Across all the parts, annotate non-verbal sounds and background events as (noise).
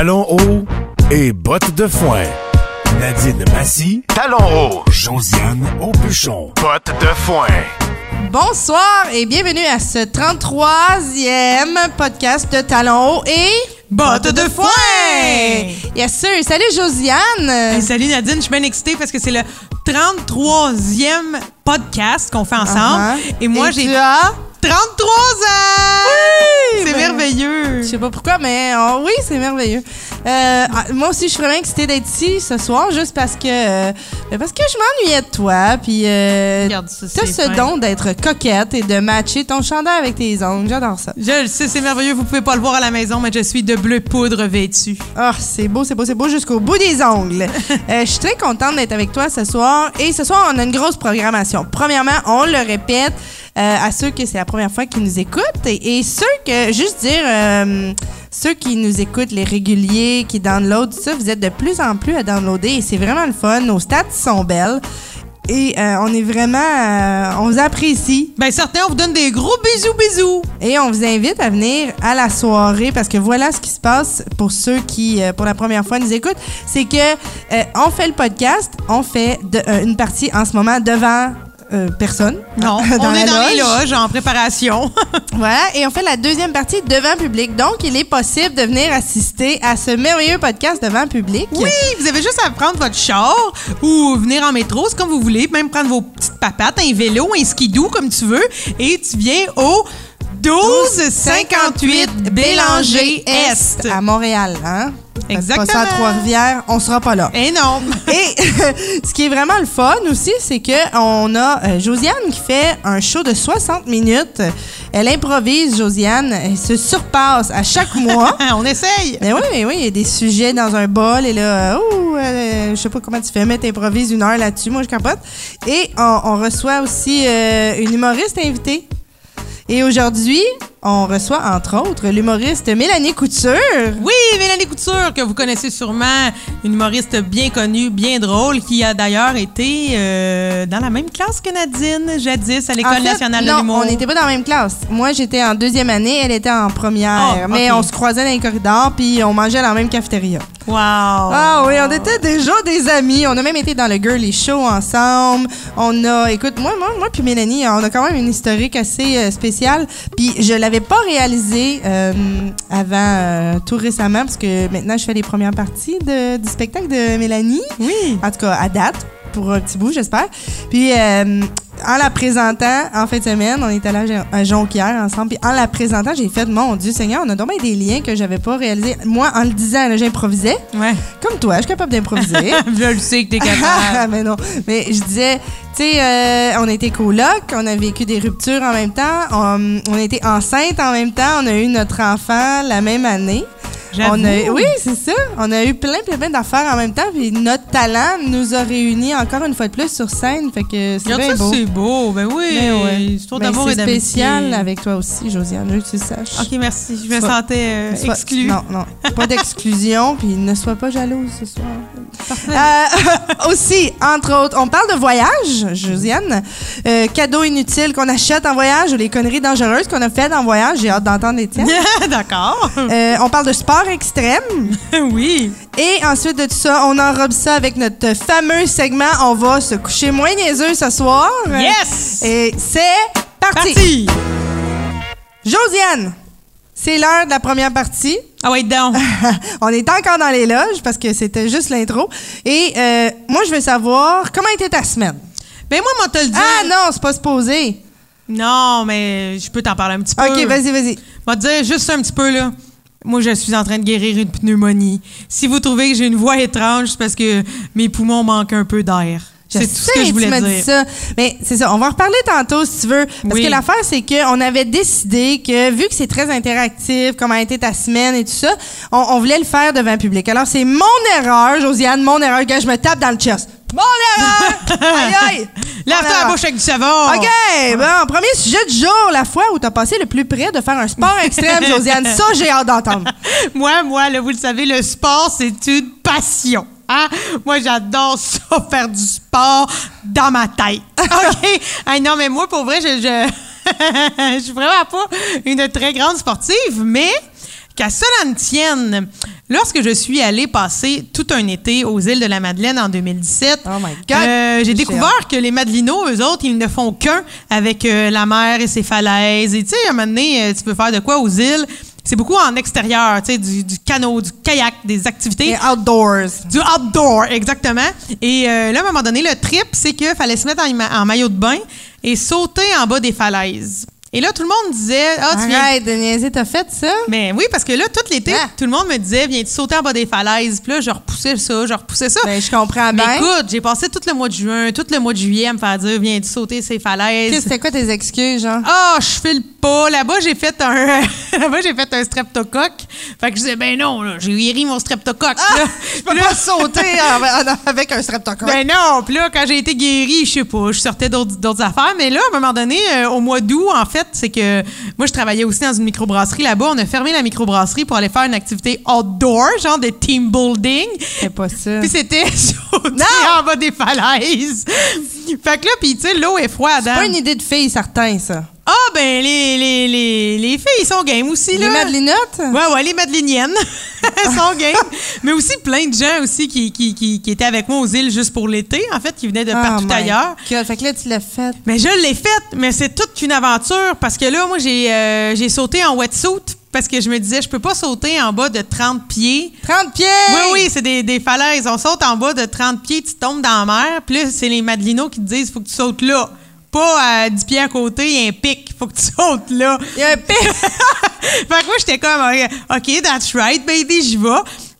talons hauts et bottes de foin. Nadine Massy, talons hauts. Josiane Aubuchon, bottes de foin. Bonsoir et bienvenue à ce 33e podcast de Talons hauts et Bottes de foin! Yes sir. Salut Josiane. Hey, salut Nadine, je suis bien excitée parce que c'est le 33e podcast qu'on fait ensemble. Uh-huh. Et moi, j'ai tu as? 33 ans! Oui, C'est ben, merveilleux! Je sais pas pourquoi, mais oh, oui, c'est merveilleux. Euh, ah, moi aussi, je suis vraiment excitée d'être ici ce soir, juste parce que euh, ben, parce que je m'ennuyais de toi, puis euh, t'as ce fin. don d'être coquette et de matcher ton chandail avec tes ongles. J'adore ça. Je le sais, c'est merveilleux. Vous pouvez pas le voir à la maison, mais je suis de bleu poudre vêtue. Ah, c'est beau, c'est beau, c'est beau jusqu'au bout des ongles. (laughs) Euh, je suis très contente d'être avec toi ce soir. Et ce soir, on a une grosse programmation. Premièrement, on le répète euh, à ceux que c'est la première fois qu'ils nous écoutent. Et, et ceux que, juste dire, euh, ceux qui nous écoutent, les réguliers, qui downloadent, ça, vous êtes de plus en plus à downloader. Et c'est vraiment le fun. Nos stats sont belles. Et euh, on est vraiment... euh, on vous apprécie. Ben, certains, on vous donne des gros bisous, bisous! Et on vous invite à venir à la soirée parce que voilà ce qui se passe pour ceux qui, euh, pour la première fois, nous écoutent. C'est que on fait le podcast, on fait de- une partie en ce moment devant euh, personne. Non, (laughs) dans on la est dans les loge. loges en préparation. (laughs) Voilà, et on fait la deuxième partie devant public. Donc, il est possible de venir assister à ce merveilleux podcast devant public. Oui, vous avez juste à prendre votre char ou venir en métro, c'est comme vous voulez, même prendre vos petites papates, un vélo, un skidoo, comme tu veux, et tu viens au 1258 Bélanger Est. À Montréal, hein? Exactement. Pas ça à Trois-Rivières, on sera pas là. Eh non! (laughs) Et (laughs) ce qui est vraiment le fun aussi, c'est que on a euh, Josiane qui fait un show de 60 minutes. Elle improvise, Josiane. Elle se surpasse à chaque (laughs) mois. On essaye! Mais oui, mais oui, il y a des sujets dans un bol et là, oh, euh, je sais pas comment tu fais, mais t'improvises une heure là-dessus, moi je capote. Et on, on reçoit aussi euh, une humoriste invitée. Et aujourd'hui, on reçoit entre autres l'humoriste Mélanie Couture. Oui, Mélanie Couture, que vous connaissez sûrement, une humoriste bien connue, bien drôle, qui a d'ailleurs été euh, dans la même classe que Nadine, jadis, à l'École En fait, nationale non, de l'humour. on n'était pas dans la même classe. Moi, j'étais en deuxième année, elle était en première. Ah, Mais on se croisait dans les corridors, puis on mangeait dans la même cafétéria. Wow! Ah oui, on était déjà des amis. On a même été dans le Girly Show ensemble. On a, écoute, moi, moi, moi puis Mélanie, on a quand même une historique assez euh, spéciale. Puis je l'avais pas réalisé euh, avant euh, tout récemment, parce que maintenant, je fais les premières parties de- du spectacle de Mélanie. Oui! En tout cas, à date, pour un petit bout, j'espère. Puis, euh, en la présentant, en fin de semaine, on est allé à Jonquière ensemble. Puis, en la présentant, j'ai fait, mon Dieu Seigneur, on a donc bien des liens que j'avais pas réalisés. Moi, en le disant, là, j'improvisais. Ouais. Comme toi, je suis capable d'improviser. Je le sais que t'es capable. (laughs) mais non. Mais je disais, tu sais, euh, on était coloc, on a vécu des ruptures en même temps, on, on était enceinte en même temps, on a eu notre enfant la même année. On a, oui, c'est ça. On a eu plein, plein, plein d'affaires en même temps. Puis notre talent nous a réunis encore une fois de plus sur scène. Fait que c'est bien beau. c'est beau. Ben oui, Mais ouais. histoire Mais d'amour c'est et d'amitié. spécial avec toi aussi, Josiane. Je veux que tu le saches. OK, merci. Je me Sois- sentais euh, Sois- exclue. Non, non. Pas d'exclusion, (laughs) puis ne sois pas jalouse ce soir. Euh, (laughs) aussi, entre autres, on parle de voyage, Josiane. Euh, cadeaux inutiles qu'on achète en voyage ou les conneries dangereuses qu'on a faites en voyage. J'ai hâte d'entendre les. (laughs) D'accord. Euh, on parle de sport extrême. (laughs) oui. Et ensuite de tout ça, on enrobe ça avec notre fameux segment. On va se coucher moins niaiseux ce soir. Yes! Et c'est parti. Parti! Josiane, c'est l'heure de la première partie. Ah ouais, donc. (laughs) on est encore dans les loges parce que c'était juste l'intro. Et euh, moi, je veux savoir comment était ta semaine? Ben moi, moi, te le dire. Ah non, c'est pas supposé. Non, mais je peux t'en parler un petit peu. Ok, vas-y, vas-y. Je vais te dire juste un petit peu, là. Moi, je suis en train de guérir une pneumonie. Si vous trouvez que j'ai une voix étrange, c'est parce que mes poumons manquent un peu d'air. C'est tout ce que je voulais tu dire. dit ça. Mais c'est ça, on va en reparler tantôt si tu veux. Parce Oui. que l'affaire, c'est qu'on avait décidé que, vu que c'est très interactif, comment a été ta semaine et tout ça, on, on voulait le faire devant le public. Alors, c'est mon erreur, Josiane, mon erreur, que je me tape dans le chest. Mon erreur! (laughs) aïe, aïe! Lave-toi la bouche avec du savon! OK, bon, premier sujet du jour, la fois où tu as passé le plus près de faire un sport (laughs) extrême, Josiane. Ça, j'ai hâte d'entendre. (laughs) Moi, moi, là, vous le savez, le sport, c'est une passion. Hein? Moi, j'adore ça, faire du sport dans ma tête. OK? Ah non, mais moi, pour vrai, je, je, je suis vraiment pas une très grande sportive, mais qu'à cela ne tienne, lorsque je suis allée passer tout un été aux îles de la Madeleine en 2017, Oh my God! euh, j'ai découvert que les Madelinos, eux autres, ils ne font qu'un avec euh, la mer et ses falaises. Et tu sais, à un moment donné, euh, tu peux faire de quoi aux îles? C'est beaucoup en extérieur, tu sais, du, du canot, du kayak, des activités. Et outdoors. Du outdoor, exactement. Et euh, là, à un moment donné, le trip, c'est qu'il fallait se mettre en maillot de bain et sauter en bas des falaises. Et là, tout le monde disait, ah, tu viens de niaiser, t'as fait ça? mais oui, parce que là, tout l'été, Ah. tout le monde me disait, viens-tu sauter en bas des falaises? Puis là, je repoussais ça, je repoussais ça. Ben, je comprends Mais bien. écoute, j'ai passé tout le mois de juin, tout le mois de juillet à me faire dire, viens-tu sauter ces Qu'est-ce- falaises? C'était quoi tes excuses, genre? Ah, je file pas. Là-bas, j'ai fait un, (laughs) là-bas, j'ai fait un streptocoque. Fait que je disais, ben non, j'ai guéri mon streptocoque. là. Je peux pas sauter (laughs) avec un streptocoque. Ben non, puis là, quand j'ai été guérie, je sais pas, je sortais d'autres affaires. Mais là, à un moment donné, euh, au mois d'août, en fait, c'est que moi, je travaillais aussi dans une microbrasserie là-bas. On a fermé la microbrasserie pour aller faire une activité outdoor, genre de team building. C'est pas ça. Puis c'était (laughs) en bas des falaises. fait que là, puis tu sais, l'eau est froide. C'est hein. pas une idée de fille, certain, ça. Ah, ben, les, les, les, les filles sont game aussi, là. Les Madelinottes? Ouais, ouais, les Madeliniennes (laughs) sont game. Mais aussi plein de gens aussi qui, qui, qui, qui étaient avec moi aux îles juste pour l'été, en fait, qui venaient de partout Oh my ailleurs. God. Fait que là, tu l'as fait. Mais je l'ai faite, mais c'est toute une aventure parce que là, moi, j'ai euh, j'ai sauté en wetsuit parce que je me disais, je peux pas sauter en bas de 30 pieds. 30 pieds! Oui, oui, c'est des, des falaises. On saute en bas de 30 pieds, tu tombes dans la mer. Puis là, c'est les Madelinos qui te disent, faut que tu sautes là. Pas à 10 pieds à côté, il y a un pic. Faut que tu sautes là. Il y a un pic. (laughs) fait que moi, j'étais comme, euh, OK, that's right, baby, j'y vais.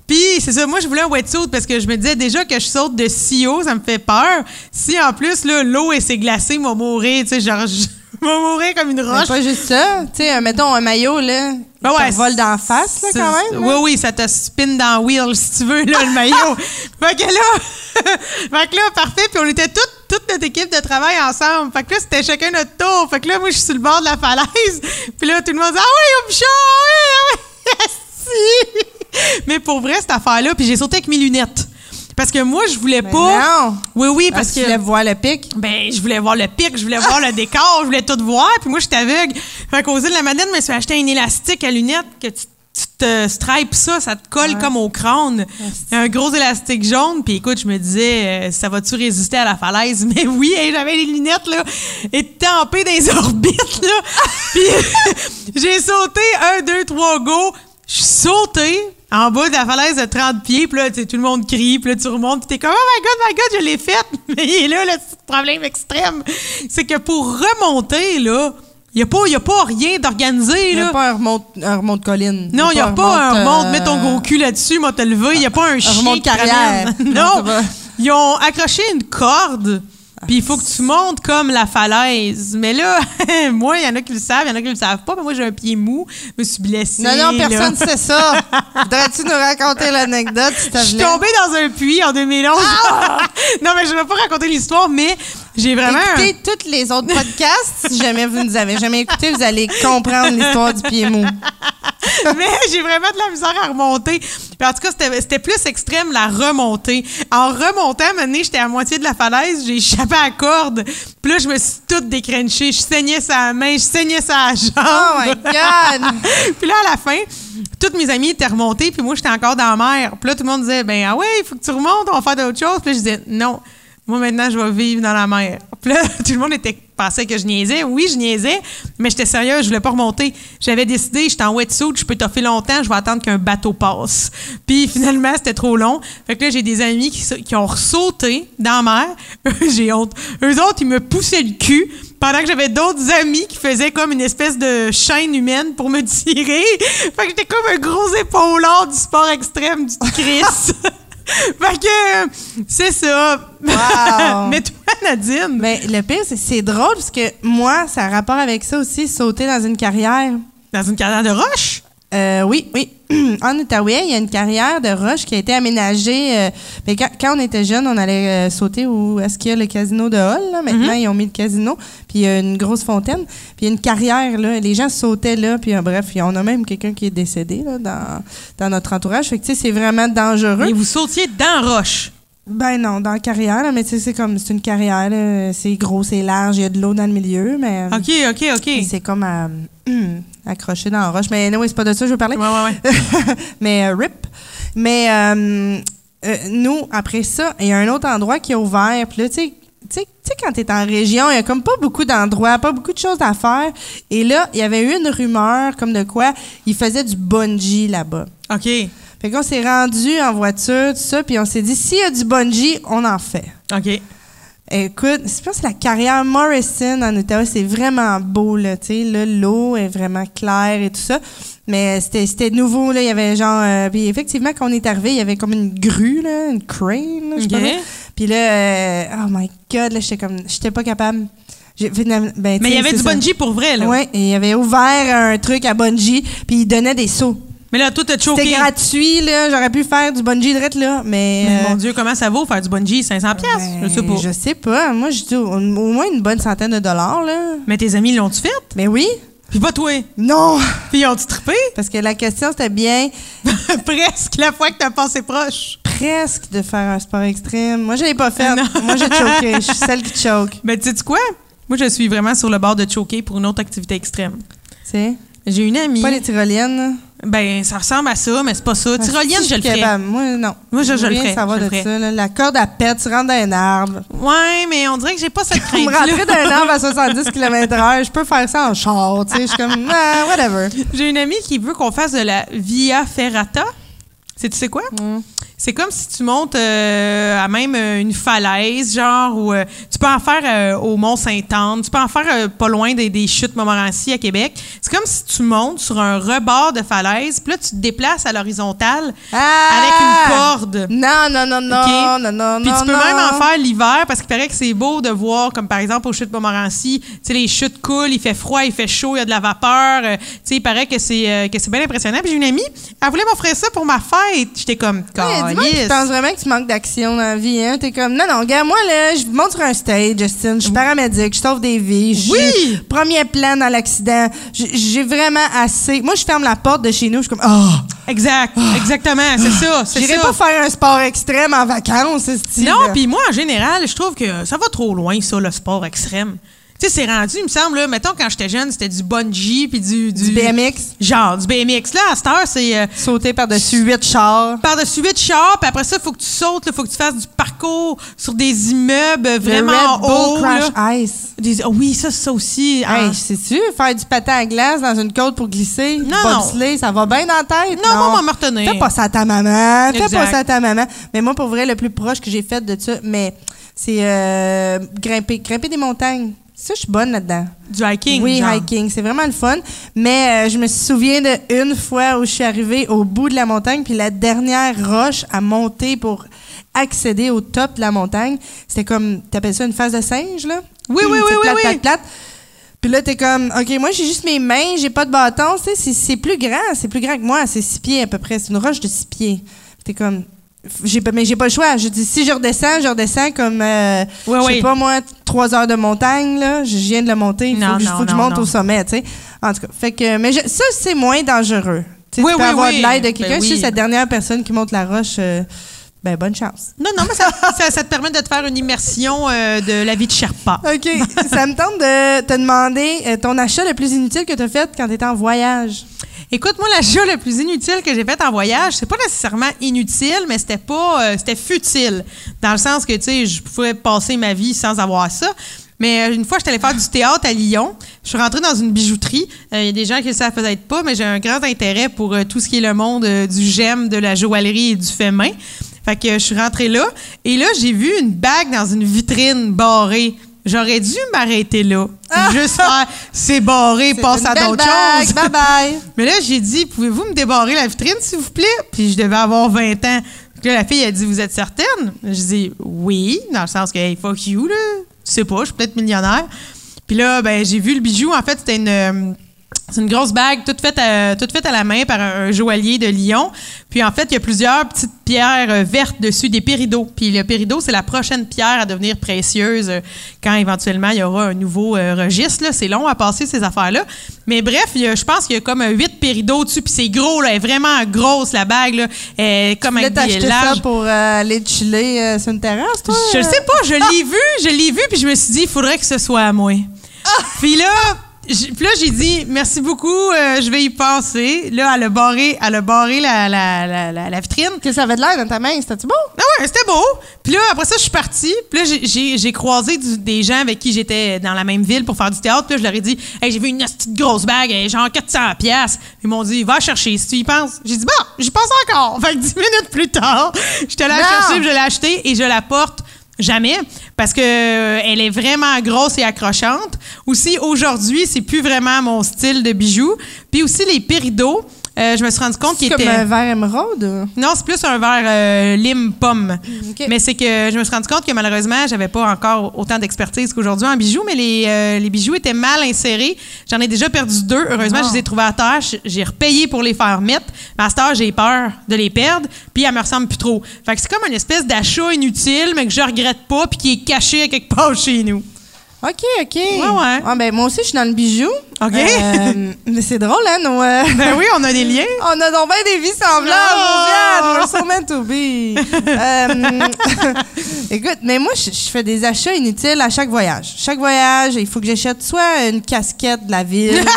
Puis, c'est ça, moi, je voulais un wetsuit parce que je me disais déjà que je saute de si haut, ça me fait peur. Si, en plus, là, l'eau, elle s'est glacée, moi, mourir, tu sais, genre, je (laughs) vais mourir comme une Mais roche. pas juste ça. Tu sais, euh, mettons un maillot, là. Ben ouais, ça vole d'en face, là, quand même. Oui, oui, ça te spin dans le wheel, si tu veux, là, le maillot. (laughs) fait que là, fait que là, parfait. Puis on était toutes, toute notre équipe de travail ensemble. Fait que là, c'était chacun notre tour. Fait que là, moi, je suis sur le bord de la falaise. (laughs) Puis là, tout le monde dit, ah oui, au pichon, ah oui, ah oui, (laughs) si. Mais pour vrai, cette affaire-là, puis j'ai sauté avec mes lunettes. Parce que moi, je voulais Ben pas. non. Oui, oui, Parce parce que tu voulais voir le pic? Ben, je voulais voir le pic, je voulais voir le décor, je voulais tout voir. Puis moi, j'étais aveugle. Fait qu'aux îles de la Madeleine, je me suis acheté un élastique à lunettes que tu, tu te stripes ça, ça te colle comme au crâne. Un gros élastique jaune. Puis écoute, je me disais, euh, ça va-tu résister à la falaise? (laughs) Mais oui, hey, j'avais les lunettes, là, étampées dans les (laughs) orbites, là. (laughs) Puis j'ai sauté un, deux, trois go. Je suis sauté en bas de la falaise de 30 pieds, puis là, tu sais, tout le monde crie, puis là, tu remontes, puis t'es comme « Oh my God, my God, je l'ai faite! » Mais il est là, le problème extrême, c'est que pour remonter, là, il n'y a, pas- y a pas rien d'organisé, Il n'y a pas un remonte, un remonte colline. Non, il n'y a pas un remonte, euh, mets ton gros cul là-dessus, moi te lever. Il n'y a pas un chien remonte qui ramène. (laughs) Non, ils ont accroché une corde, puis il faut que tu montes comme la falaise. Mais là, (laughs) moi, il y en a qui le savent, il y en a qui le savent pas, mais moi, j'ai un pied mou, je me suis blessée. Non, non, personne ne sait ça. (laughs) Voudrais-tu nous raconter l'anecdote, s'il te Je suis tombée dans un puits en 2011. non, mais je ne vais pas raconter l'histoire, mais j'ai vraiment... un- Écoutez tous les autres podcasts. Si jamais vous nous avez jamais écouté, vous allez comprendre l'histoire du pied mou. (laughs) mais j'ai vraiment de la misère à remonter. Puis en tout cas, c'était plus extrême la remontée. En remontant, à un j'étais à moitié de la falaise, j'ai échappé à la corde. Puis là, je me suis toute décrenchée. Je saignais sa main, je saignais sa jambe. Oh my God! (laughs) puis là, à la fin, toutes mes amies étaient remontées, puis moi, j'étais encore dans la mer. Puis là, tout le monde disait, ben ah ouais, il faut que tu remontes, on va faire d'autres choses. Puis là, je disais, non, moi, maintenant, je vais vivre dans la mer. Là, (laughs) tout le monde était, pensait que je niaisais. Oui, je niaisais, mais j'étais sérieuse, je voulais pas remonter. J'avais décidé, j'étais en wetsuit, je peux toffer longtemps, je vais attendre qu'un bateau passe. Puis finalement, c'était trop long. Fait que là, j'ai des amis qui, ont ressauté dans la mer. (laughs) j'ai honte. Eux autres, ils me poussaient le cul. Pendant que j'avais d'autres amis qui faisaient comme une espèce de chaîne humaine pour me (laughs) tirer. Fait que j'étais comme un gros épaulard du sport extrême du Chris. Fait que c'est ça. Wow. (laughs) Mais toi, Nadine, Mais le pire, c'est c'est drôle parce que moi, ça a rapport avec ça aussi, sauter dans une carrière. dans une carrière de roche? Euh, oui, oui. (clears throat) en Outaouais, il y a une carrière de roche qui a été aménagée. euh, mais quand, quand on était jeune, on allait euh, sauter où est-ce qu'il y a le casino de Hall. là. Maintenant, ils ont mis le casino. Puis il y a une grosse fontaine. Puis il y a une carrière. Là. Les gens sautaient là. Puis euh, bref, on a même quelqu'un qui est décédé là, dans, dans notre entourage. Fait que tu sais, c'est vraiment dangereux. Et vous sautiez dans roche. Ben non, dans la carrière, là, mais tu sais, c'est comme, c'est une carrière, là, c'est gros, c'est large, il y a de l'eau dans le milieu, mais OK, OK, OK. c'est comme à, (clears throat) accroché dans la roche. Mais non, c'est pas de ça que je veux parler. Ouais, ouais, ouais. (laughs) mais euh, RIP. Mais euh, euh, nous, après ça, il y a un autre endroit qui est ouvert. Puis là, tu sais, tu quand tu es en région, il y a comme pas beaucoup d'endroits, pas beaucoup de choses à faire. Et là, il y avait eu une rumeur comme de quoi il faisait du bungee là-bas. OK. Fait qu'on s'est rendu en voiture, tout ça, puis on s'est dit, s'il y a du bungee, on en fait. OK. Écoute, je pense que la carrière Morrison en Ottawa, c'est vraiment beau, là, tu sais, là, l'eau est vraiment claire et tout ça. Mais c'était, nouveau, là, il y avait genre... euh, puis effectivement, quand on est arrivé, il y avait comme une grue, là, une crane, là, je sais pas Ok. quoi. Puis là, euh, oh my God, là, j'étais comme... J'étais pas capable. Ben, Mais il y avait du ça. bungee pour vrai, là. Et il avait ouvert un truc à bungee, puis il donnait des sauts. Mais là, tout est choqué. C'était gratuit, là, j'aurais pu faire du bungee direct, là, mais... Mais euh, mon Dieu, comment ça vaut faire du bungee? 500 pièces ben, Je sais pas. Je sais pas. Moi, je dis au, au moins une bonne centaine de dollars, là. Mais tes amis l'ont-tu fait? Mais oui. Puis pas toi. Non! Puis ils ont-tu trippé? Parce que la question, c'était bien (laughs) Presque la fois que t'as passé proche. presque de faire un sport extrême. Moi, je l'ai pas fait. Non. Moi, j'ai choqué. Je suis celle qui choke. (laughs) Mais tu sais quoi? Moi, je suis vraiment sur le bord de choquer pour une autre activité extrême. Tu sais? J'ai une amie. Pas les tyroliennes. Ben, ça ressemble à ça, mais c'est pas ça. Tyrolienne, Si je le ferais. capable. Moi, non. Moi, je- je le rien ferais. savoir Je le de ça. là. La corde à pète, tu rentres dans un arbre. Ouais, mais on dirait que j'ai pas cette Pour me crainte rentrer dans un arbre à 70 km/h, je peux faire ça en char. Tu sais, je suis comme, (laughs) ah, whatever. J'ai une amie qui veut qu'on fasse de la Via Ferrata. C'est tu sais quoi? Mm. C'est comme si tu montes euh, à même euh, une falaise, genre, ou euh, tu peux en faire euh, au Mont-Saint-Anne, tu peux en faire pas loin des, des chutes Montmorency à Québec. C'est comme si tu montes sur un rebord de falaise, puis là, tu te déplaces à l'horizontale Ah! avec une corde. Non, non, non, non, OK? non, non, Puis tu peux non. même en faire l'hiver parce qu'il paraît que c'est beau de voir, comme par exemple aux chutes Montmorency, tu sais, les chutes coulent, il fait froid, il fait chaud, il y a de la vapeur. tu sais, il paraît que c'est que c'est bien impressionnant. Puis j'ai une amie, elle voulait m'offrir ça pour ma fête. J'étais comme, Calisse. Tu penses vraiment que tu manques d'action dans la vie, hein? T'es comme, non, non, gars, moi, là, je monte sur un stage, Justin, je suis paramédic, je sauve des vies. je suis Premier plan dans l'accident. J'ai vraiment assez. Moi, je ferme la porte de chez nous, je suis comme, oh! Exact, exactement, c'est ça, c'est J'irai ça. pas faire un sport extrême en vacances, ce style. Non, puis moi, en général, je trouve que ça va trop loin, ça, le sport extrême. Tu sais, c'est rendu, il me semble, là, mettons, quand j'étais jeune, c'était du bungee puis du, Du BMX, Genre, du BMX. Là, à cette heure, c'est... euh, sauter par-dessus huit chars. par-dessus huit chars, puis après ça, il faut que tu sautes, il faut que tu fasses du parcours sur des immeubles Le vraiment Red Bull hauts. Crash là. Ice. Des- ah oui, ça, ça aussi. ah. Hey, sais-tu, faire du patin à glace dans une côte pour glisser, Non. bobsleigh, ça va bien dans la tête? Non, moi, on va me retenir. Fais pas ça à ta maman. Fais pas ça à ta maman. Mais moi, pour vrai, le plus proche que j'ai fait de ça, mais c'est euh, grimper, grimper des montagnes. Ça, je suis bonne là-dedans. du hiking. oui, genre. hiking, c'est vraiment le fun. Mais euh, je me souviens de une fois où je suis arrivée au bout de la montagne, puis la dernière roche à monter pour accéder au top de la montagne, c'était comme, t'appelles ça une phase de singe, là? Oui, oui, oui, oui, plate, oui. plate, plate. Puis là, t'es comme, OK, moi, j'ai juste mes mains, j'ai pas de bâton. Tu sais, c'est- plus grand, c'est plus grand que moi, c'est six pieds à peu près. C'est une roche de six pieds. T'es comme, j'ai pas, mais j'ai pas le choix. Je dis, si je redescends, je redescends comme, euh, Ouais, je sais ouais. pas moi, trois heures de montagne, là. Je viens de le monter. Il faut Non, que, je- non, faut que je non, monte au sommet, tu sais. En tout cas, fait que, mais je- ça, c'est moins dangereux. Oui, tu peux oui, avoir oui. de l'aide de Ben quelqu'un. oui. Si c'est la dernière personne qui monte la roche, euh, ben, bonne chance. Non, non, mais ça, (laughs) ça, ça te permet de te faire une immersion euh, de la vie de Sherpa. OK. (laughs) ça me tente de te demander euh, ton achat le plus inutile que tu as fait quand tu étais en voyage. Écoute, moi, l'achat le plus inutile que j'ai fait en voyage, c'est pas nécessairement inutile, mais c'était pas, euh, c'était futile. Dans le sens que, tu sais, je pouvais passer ma vie sans avoir ça. Mais euh, une fois, j'étais allée faire du théâtre à Lyon. Je suis rentrée dans une bijouterie. Euh, Il y a des gens qui le savent peut-être pas, mais j'ai un grand intérêt pour euh, tout ce qui est le monde du gemme, de la joaillerie et du fait main. Fait que je suis rentrée là. Et là, j'ai vu une bague dans une vitrine barrée. J'aurais dû m'arrêter là. Juste faire, c'est barré, passe à d'autres choses. Bye bye. (laughs) Mais là, j'ai dit, pouvez-vous me débarrer la vitrine, s'il vous plaît? Puis je devais avoir 20 ans. Puis là, la fille a dit, vous êtes certaine? Je dis, oui, dans le sens que, hey, fuck you, là. Tu sais pas, je suis peut-être millionnaire. Puis là, ben, j'ai vu le bijou. En fait, c'était une. C'est une grosse bague toute faite à, toute faite à la main par un, joaillier de Lyon. Puis en fait, il y a plusieurs petites pierres euh, vertes dessus, des péridots. Puis le péridot, c'est la prochaine pierre à devenir précieuse euh, quand éventuellement il y aura un nouveau euh, registre. C'est long à passer ces affaires-là. Mais bref, je pense qu'il y a comme huit péridots dessus. Puis c'est gros, là, elle est vraiment grosse la bague. Là. Elle est comme tu avec des ça pour aller chiller sur une terrasse, toi? Je sais pas, je l'ai vu, je l'ai vu, puis je me suis dit, il faudrait que ce soit à moi. Ah! Puis là puis là, j'ai dit merci beaucoup, euh, je vais y passer. Là, elle a barré, elle a barré la, la, la, la, vitrine. Que ça avait de l'air dans ta main, c'était-tu beau? Ah ouais, c'était beau. Puis là, après ça, je suis partie. Puis là, j'ai croisé des gens avec qui j'étais dans la même ville pour faire du théâtre. Puis là, je leur ai dit hey, j'ai vu une petite grosse bague, genre 400 pièces. Ils m'ont dit va chercher si tu y penses. J'ai dit bon, j'y pense encore. Fait que 10 minutes plus tard, (laughs) j'étais là à chercher, je l'ai acheté et je la porte Jamais, parce que euh, elle est vraiment grosse et accrochante. Aussi, aujourd'hui, c'est plus vraiment mon style de bijoux. Puis aussi, les péridots, euh, je me suis rendu compte qu'il était. comme un verre émeraude? Non, c'est plus un verre euh, lime pomme. Mais c'est que je me suis rendu compte que malheureusement, j'avais pas encore autant d'expertise qu'aujourd'hui en bijoux, mais les, euh, les, bijoux étaient mal insérés. J'en ai déjà perdu deux. Heureusement, je les ai trouvés à terre. J'ai repayé pour les faire mettre. Mais à j'ai peur de les perdre, puis elles me ressemblent plus trop. Fait que c'est comme une espèce d'achat inutile, mais que je regrette pas, puis qui est caché à quelque part (laughs) chez nous. OK, OK. Ouais, ouais. Ah, ben, moi aussi, je suis dans le bijou. OK. Euh, mais c'est drôle, hein, nos, (laughs) euh, Ben oui, on a des liens. on a donc bien des vies semblables, oh! We're so meant to be. euh, (laughs) écoute, mais moi, je, fais des achats inutiles à chaque voyage. Chaque voyage, il faut que j'achète soit une casquette de la ville. (laughs)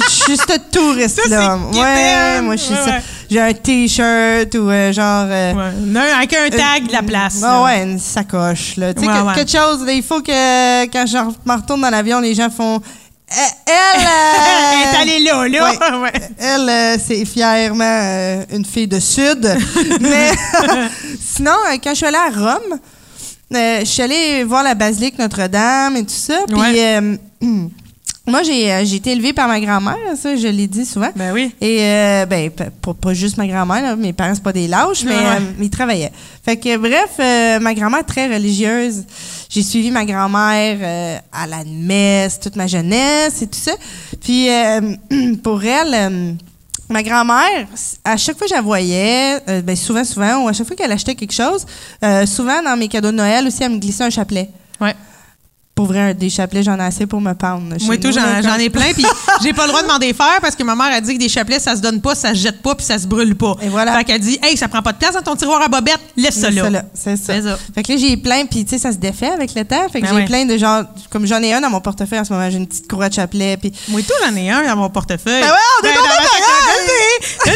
je suis ce touriste-là. Ouais, moi, je suis ça j'ai un t-shirt ou euh, genre. Euh, ouais. avec un tag de la place. Ouais, une sacoche. Là. Tu sais, quelque chose, il faut que quand je me retourne dans l'avion, les gens font. Eh, elle, (laughs) elle est allée là, là. (laughs) Elle, euh, c'est fièrement une fille de Sud. (laughs) Mais sinon, quand je suis allée à Rome, je suis allée voir la basilique Notre-Dame et tout ça. Puis (clears throat) Moi, j'ai, euh, j'ai été élevée par ma grand-mère, ça, je l'ai dit souvent. Ben oui. Et, euh, ben, pas, juste ma grand-mère, mes parents, c'est pas des lâches, mais euh, ils travaillaient. Fait que, bref, ma grand-mère, très religieuse. J'ai suivi ma grand-mère à la messe toute ma jeunesse et tout ça. Puis, (clears throat) pour elle, ma grand-mère, à chaque fois que je la voyais, ben, souvent, souvent, ou à chaque fois qu'elle achetait quelque chose, souvent, dans mes cadeaux de Noël aussi, elle me glissait un chapelet. Ouais. Pour vrai, des chapelets, j'en ai assez pour me pendre. Moi, tout, j'en ai plein. Puis (laughs) j'ai pas le droit de m'en défaire parce que ma mère a dit que des chapelets, ça se donne pas, ça se jette pas, puis ça se brûle pas. Et voilà. Fait qu'elle dit, hey, ça prend pas de place dans ton tiroir à bobette, laisse, ça là. C'est ça. Fait que là, j'ai plein, puis tu sais, ça se défait avec le temps. Fait que ben j'ai plein de genre, comme j'en ai un dans mon portefeuille en ce moment, j'ai une petite courroie de chapelet. Puis... Moi, tout, j'en ai un dans mon portefeuille. Ben ouais, on est ben, dans C'est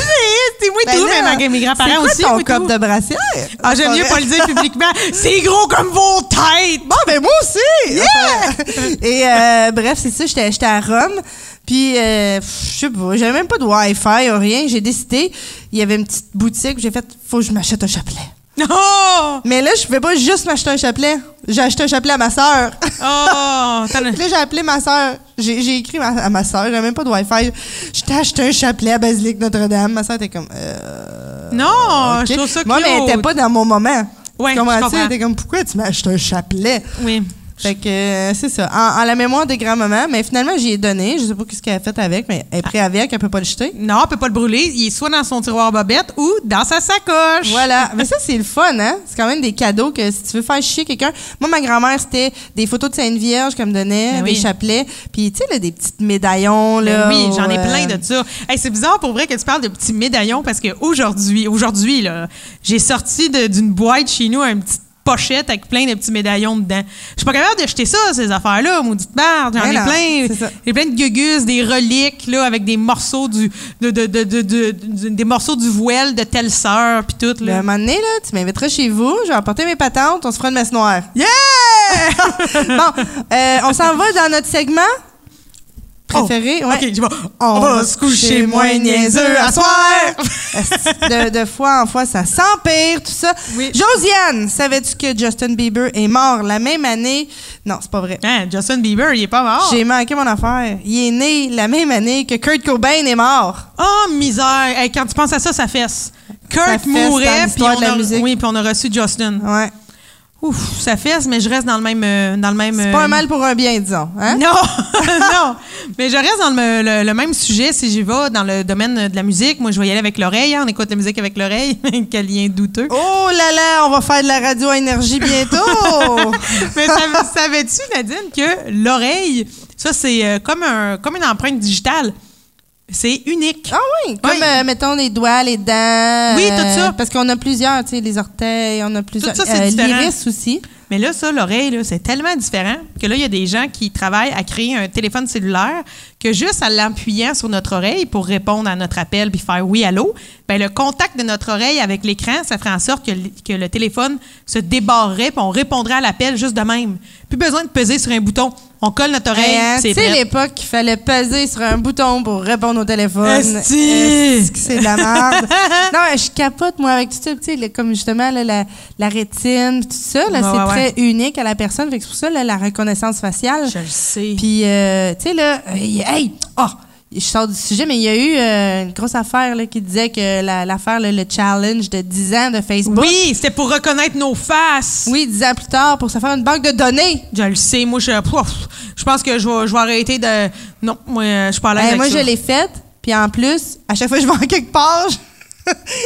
moi, tout, mais mes grands-parents aussi. C'est ton cop de brassière? Ah, j'aime mieux pas le dire publiquement. (laughs) C'est gros comme vos têtes! Bon, ben moi aussi! Yeah! Et euh, bref, c'est ça, j'étais à Rome. Puis, euh, je sais pas, j'avais même pas de Wi-Fi ou rien. J'ai décidé, il y avait une petite boutique, j'ai fait, faut que je m'achète un chapelet. Oh! Mais là, je pouvais pas juste m'acheter un chapelet. J'ai acheté un chapelet à ma sœur. Oh! (laughs) là, j'ai appelé ma sœur. J'ai écrit à ma sœur, j'avais même pas de Wi-Fi. Je t'ai acheté un chapelet à Basilique Notre-Dame. Ma sœur était comme. Euh, non, je trouve ça Moi, mais elle était pas dans mon moment. Ouais, tu comprends? Elle était comme, pourquoi tu m'as acheté un chapelet? Oui. Fait que euh, c'est ça. En, la mémoire de grand-maman, mais finalement, j'y ai donné. Je sais pas ce qu'elle a fait avec, mais elle est prête avec, elle peut pas le jeter. Non, elle peut pas le brûler. Il est soit dans son tiroir bobette ou dans sa sacoche. Voilà. (laughs) mais ça, c'est le fun, hein? C'est quand même des cadeaux que si tu veux faire chier quelqu'un. Moi, ma grand-mère, c'était des photos de Sainte Vierge qu'elle me donnait, ben des chapelets. Puis, tu sais, des petits médaillons, là. Ben oui, j'en ai plein de ça. c'est bizarre pour vrai que tu parles de petits médaillons parce qu'aujourd'hui, aujourd'hui, là, j'ai sorti d'une boîte chez nous un petit pochette avec plein de petits médaillons dedans. Je suis pas capable d'acheter ça, ces affaires-là, maudite merde. J'en ai plein. J'ai plein de gugus, des reliques, là, avec des morceaux du, de, de, de, des morceaux du voile de telle sœur, puis tout, là. un moment donné, là, tu m'inviteras chez vous, je vais apporter mes patentes, on se fera une messe noire. Yeah! (laughs) bon, euh, on s'en va dans notre segment préféré. Oh, ouais. On, va, se coucher moins niaiseux à soir. de, de, fois en fois, ça s'empire, tout ça? Josiane, savais-tu que Justin Bieber est mort la même année? Non, c'est pas vrai. Hein, Justin Bieber, il est pas mort. J'ai manqué mon affaire. Il est né la même année que Kurt Cobain est mort. Oh, misère. quand tu penses à ça, ça fesse. Kurt mourait, puis on, a, oui, puis on a reçu Justin. Ouais. Ouf, ça fesse, mais je reste dans le même. euh, dans le même C'est pas euh, un mal pour un bien, disons. Hein? Non, (laughs) (laughs) non. Mais je reste dans le, le- le même sujet si j'y vais dans le domaine de la musique. Moi, je vais y aller avec l'oreille. hein. On écoute la musique avec l'oreille. (laughs) Quel lien douteux. Oh là là, on va faire de la radio à énergie bientôt! Mais sav- savais-tu, Nadine, que l'oreille, ça, c'est euh, comme, un, comme une empreinte digitale? C'est unique. ah oui, comme Oui. euh, mettons les doigts, les dents. Oui, tout ça. Parce qu'on a plusieurs, tu sais, les orteils, on a plusieurs. ça, c'est différent. L'iris aussi. Mais là, ça, l'oreille, c'est tellement différent que là, il y a des gens qui travaillent à créer un téléphone cellulaire que juste en l'appuyant sur notre oreille pour répondre à notre appel puis faire oui, allô, ben, le contact de notre oreille avec l'écran, ça ferait en sorte que, que le téléphone se débarrerait puis on répondrait à l'appel juste de même. Plus besoin de peser sur un bouton. On colle notre oreille, Hey, hein, c'est prêt. l'époque qu'il fallait peser sur un bouton pour répondre au téléphone. Esti! Est-ce que c'est de la merde? (laughs) non, je capote, moi, avec tout ça. Tu sais, le- comme justement là, la, la rétine, tout ça, là, c'est ouais, très unique à la personne. C'est pour ça, là, la reconnaissance faciale. Je le sais. Puis, euh, tu sais, là, hey, oh, je sors du sujet, mais il y a eu euh, une grosse affaire là, qui disait que la- l'affaire, le challenge de 10 ans de Facebook. oui, c'était pour reconnaître nos faces. Oui, 10 ans plus tard, pour se faire une banque de données. Je le sais. Moi, je, je pense que je vais, je vais arrêter de. Non, moi, euh, je suis pas à l'aise moi, ça. je l'ai faite. Puis en plus, à chaque fois que je vais en quelque part, (laughs) je,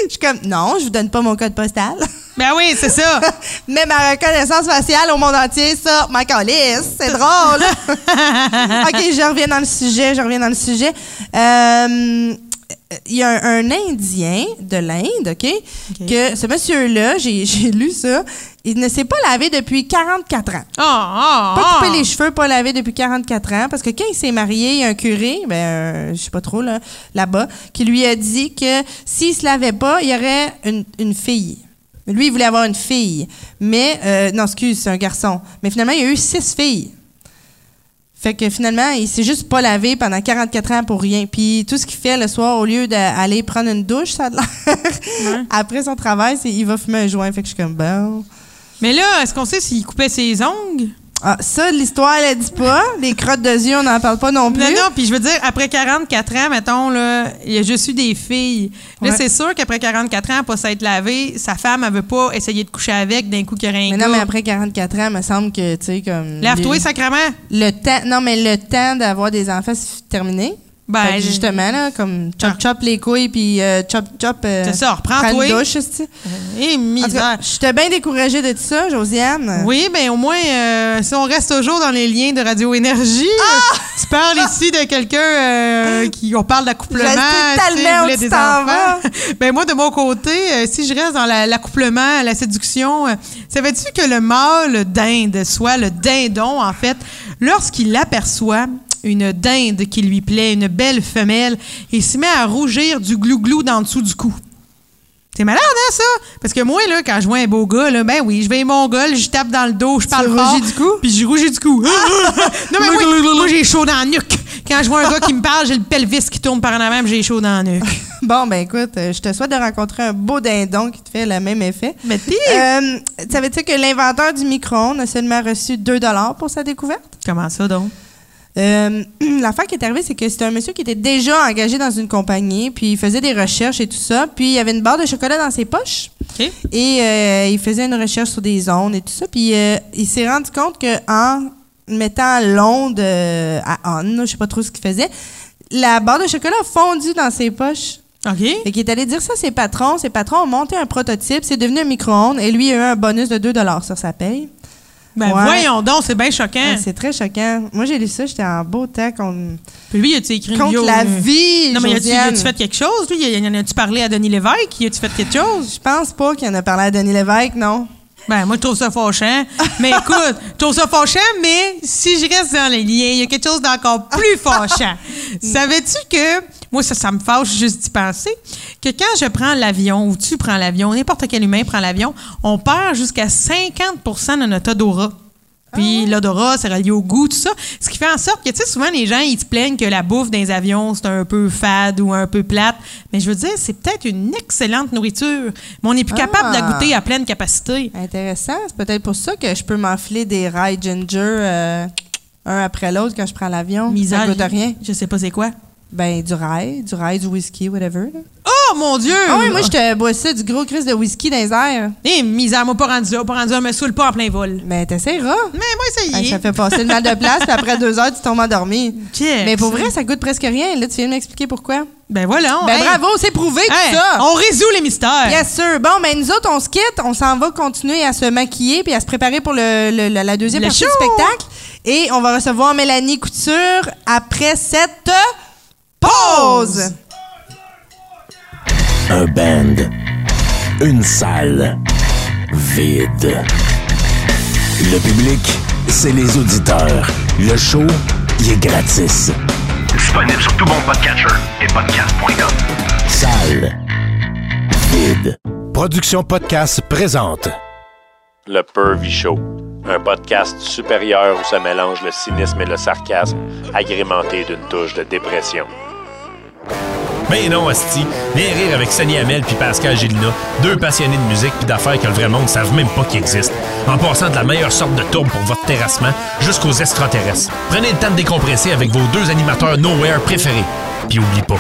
je suis comme, non, je vous donne pas mon code postal. (laughs) Ben oui, c'est ça. (laughs) Mais ma reconnaissance faciale au monde entier, ça, ma calice, c'est drôle. (laughs) OK, je reviens dans le sujet, je reviens dans le sujet. Euh, il y a un, un Indien de l'Inde, OK, que ce monsieur-là, j'ai lu ça, il ne s'est pas lavé depuis 44 ans. Oh, oh, Pas oh. coupé les cheveux, pas lavé depuis 44 ans. Parce que quand il s'est marié, il y a un curé, ben, euh, je sais pas trop, là, là-bas, qui lui a dit que s'il se lavait pas, il y aurait une, une fille. Lui, il voulait avoir une fille. Mais, euh, non, excuse, c'est un garçon. Mais finalement, il y a eu six filles. Fait que finalement, il s'est juste pas lavé pendant 44 ans pour rien. Puis tout ce qu'il fait le soir, au lieu d'aller prendre une douche, ça a l'air, (laughs) après son travail, c'est il va fumer un joint. Fait que je suis comme, bon. Mais là, est-ce qu'on sait s'il coupait ses ongles? Ah, ça, l'histoire, elle dit pas. Les crottes de yeux, on n'en parle pas non plus. Non, non, puis je veux dire, après 44 ans, mettons, là, il y a juste eu des filles. Là, Ouais. c'est sûr qu'après 44 ans, pas s'être lavé, sa femme, elle veut pas essayer de coucher avec d'un coup qu'il y un Mais non, mais après 44 ans, il me semble que, tu sais, comme. Lave-toi, le, sacrement. le temps. Non, mais le temps d'avoir des enfants, c'est terminé. Ben, que justement, là, comme chop chop les couilles, puis euh, chop chop. euh, C'est ça, prends reprends-toi. une douche, tu Eh, misère. j'étais bien découragée de tout ça, Josiane. Oui, ben au moins, euh, si on reste toujours dans les liens de Radio Énergie, Ah! (laughs) tu parles ici de quelqu'un euh, qui on parle d'accouplement. Tellement tu des enfants. (laughs) Ben moi, de mon côté, si je reste dans la- l'accouplement, la, séduction, savais-tu que le mâle dinde, soit le dindon, en fait, lorsqu'il aperçoit une dinde qui lui plaît, une belle femelle, il se met à rougir du glou-glou dans le dessous du cou. C'est malade, hein, ça? Parce que moi, là, quand je vois un beau gars, là, ben oui, je vais mon gars, je tape dans le dos, je parle fort. rougis du cou? Puis je rougis du cou. (laughs) non, mais moi, (laughs) moi, j'ai chaud dans la nuque. Quand je vois un gars qui me parle, j'ai le pelvis qui tourne par en avant, j'ai chaud dans la nuque. (laughs) Bon, ben écoute, euh, je te souhaite de rencontrer un beau dindon qui te fait le même effet. Mais t'es... Euh, Savais-tu que l'inventeur du micro-ondes a seulement reçu 2 pour sa découverte? Comment ça, donc? Euh, (clears throat) L'affaire qui est arrivée, c'est que c'était un monsieur qui était déjà engagé dans une compagnie, puis il faisait des recherches et tout ça, puis il avait une barre de chocolat dans ses poches. Et euh, il faisait une recherche sur des ondes et tout ça. Puis euh, il s'est rendu compte qu'en mettant l'onde à on, je sais pas trop ce qu'il faisait, la barre de chocolat a fondu dans ses poches. OK. Et qu'il est allé dire ça à ses patrons. Ses patrons ont monté un prototype, c'est devenu un micro-ondes, et lui a eu un bonus de 2 sur sa paye. Ben Ouais. voyons donc, c'est bien choquant. C'est très choquant. Moi, j'ai lu ça, j'étais en beau temps contre, Puis lui, as-tu écrit une contre bio, la vie. Non, mais as-tu fait quelque chose, lui? Y en a-tu parlé à Denis Lévesque? Y a-tu fait quelque chose? Je pense pas qu'il en a parlé à Denis Lévesque, non. Ben, moi, je trouve ça fâchant. Mais (laughs) écoute, je trouve ça fâchant, mais si je reste dans les liens, il y a quelque chose d'encore plus fâchant. (laughs) Savais-tu que, moi, ça, ça me fâche juste d'y penser, que quand je prends l'avion, ou tu prends l'avion, n'importe quel humain prend l'avion, on perd jusqu'à 50% de notre odorat. Puis l'odorat, c'est relié au goût, tout ça. Ce qui fait en sorte que, tu sais, souvent, les gens, ils se plaignent que la bouffe dans les avions, c'est un peu fade ou un peu plate. Mais je veux dire, c'est peut-être une excellente nourriture. Mais on n'est plus capable de la Ah. goûter à pleine capacité. Intéressant. C'est peut-être pour ça que je peux m'enfiler des rails ginger euh, un après l'autre quand je prends l'avion. Ça goûte rien. Je sais pas c'est quoi. Ben, du rail, du rail, du whisky, whatever. là. Oh! Mon Dieu! Ah oui, moi, je te boissais du gros crise de whisky dans les airs. Eh, misère, moi, pas rendu là. Pas rendu là, me saoule pas en plein vol. Mais t'essaieras. Mais moi, Hey, est. ça fait passer le mal de place, puis après deux heures, tu tombes endormi. Check. Mais pour vrai, ça coûte presque rien. Là, tu viens de m'expliquer pourquoi. Ben voilà. Ben hey. bravo, c'est prouvé Hey, tout ça. On résout les mystères. Yes, sir. Bon, ben nous autres, on se quitte. On s'en va continuer à se maquiller puis à se préparer pour le, le- la- la deuxième Le partie show. du spectacle. Et on va recevoir Mélanie Couture après cette pause. Un band. Une salle. Vide. Le public, c'est les auditeurs. Le show, il est gratis. Disponible sur tout bon podcatcher et podcast.com. Salle. Vide. Production Podcast présente. Le Pervy Show, un podcast supérieur où se mélange le cynisme et le sarcasme, agrémenté d'une touche de dépression. Ben non, Asti. Viens rire avec Sonny Hamel puis Pascal Gélina, deux passionnés de musique puis d'affaires que le vrai monde ne savent même pas qu'ils existent. En passant de la meilleure sorte de tourbe pour votre terrassement jusqu'aux extraterrestres. Prenez le temps de décompresser avec vos deux animateurs Nowhere préférés. Puis oublie pas,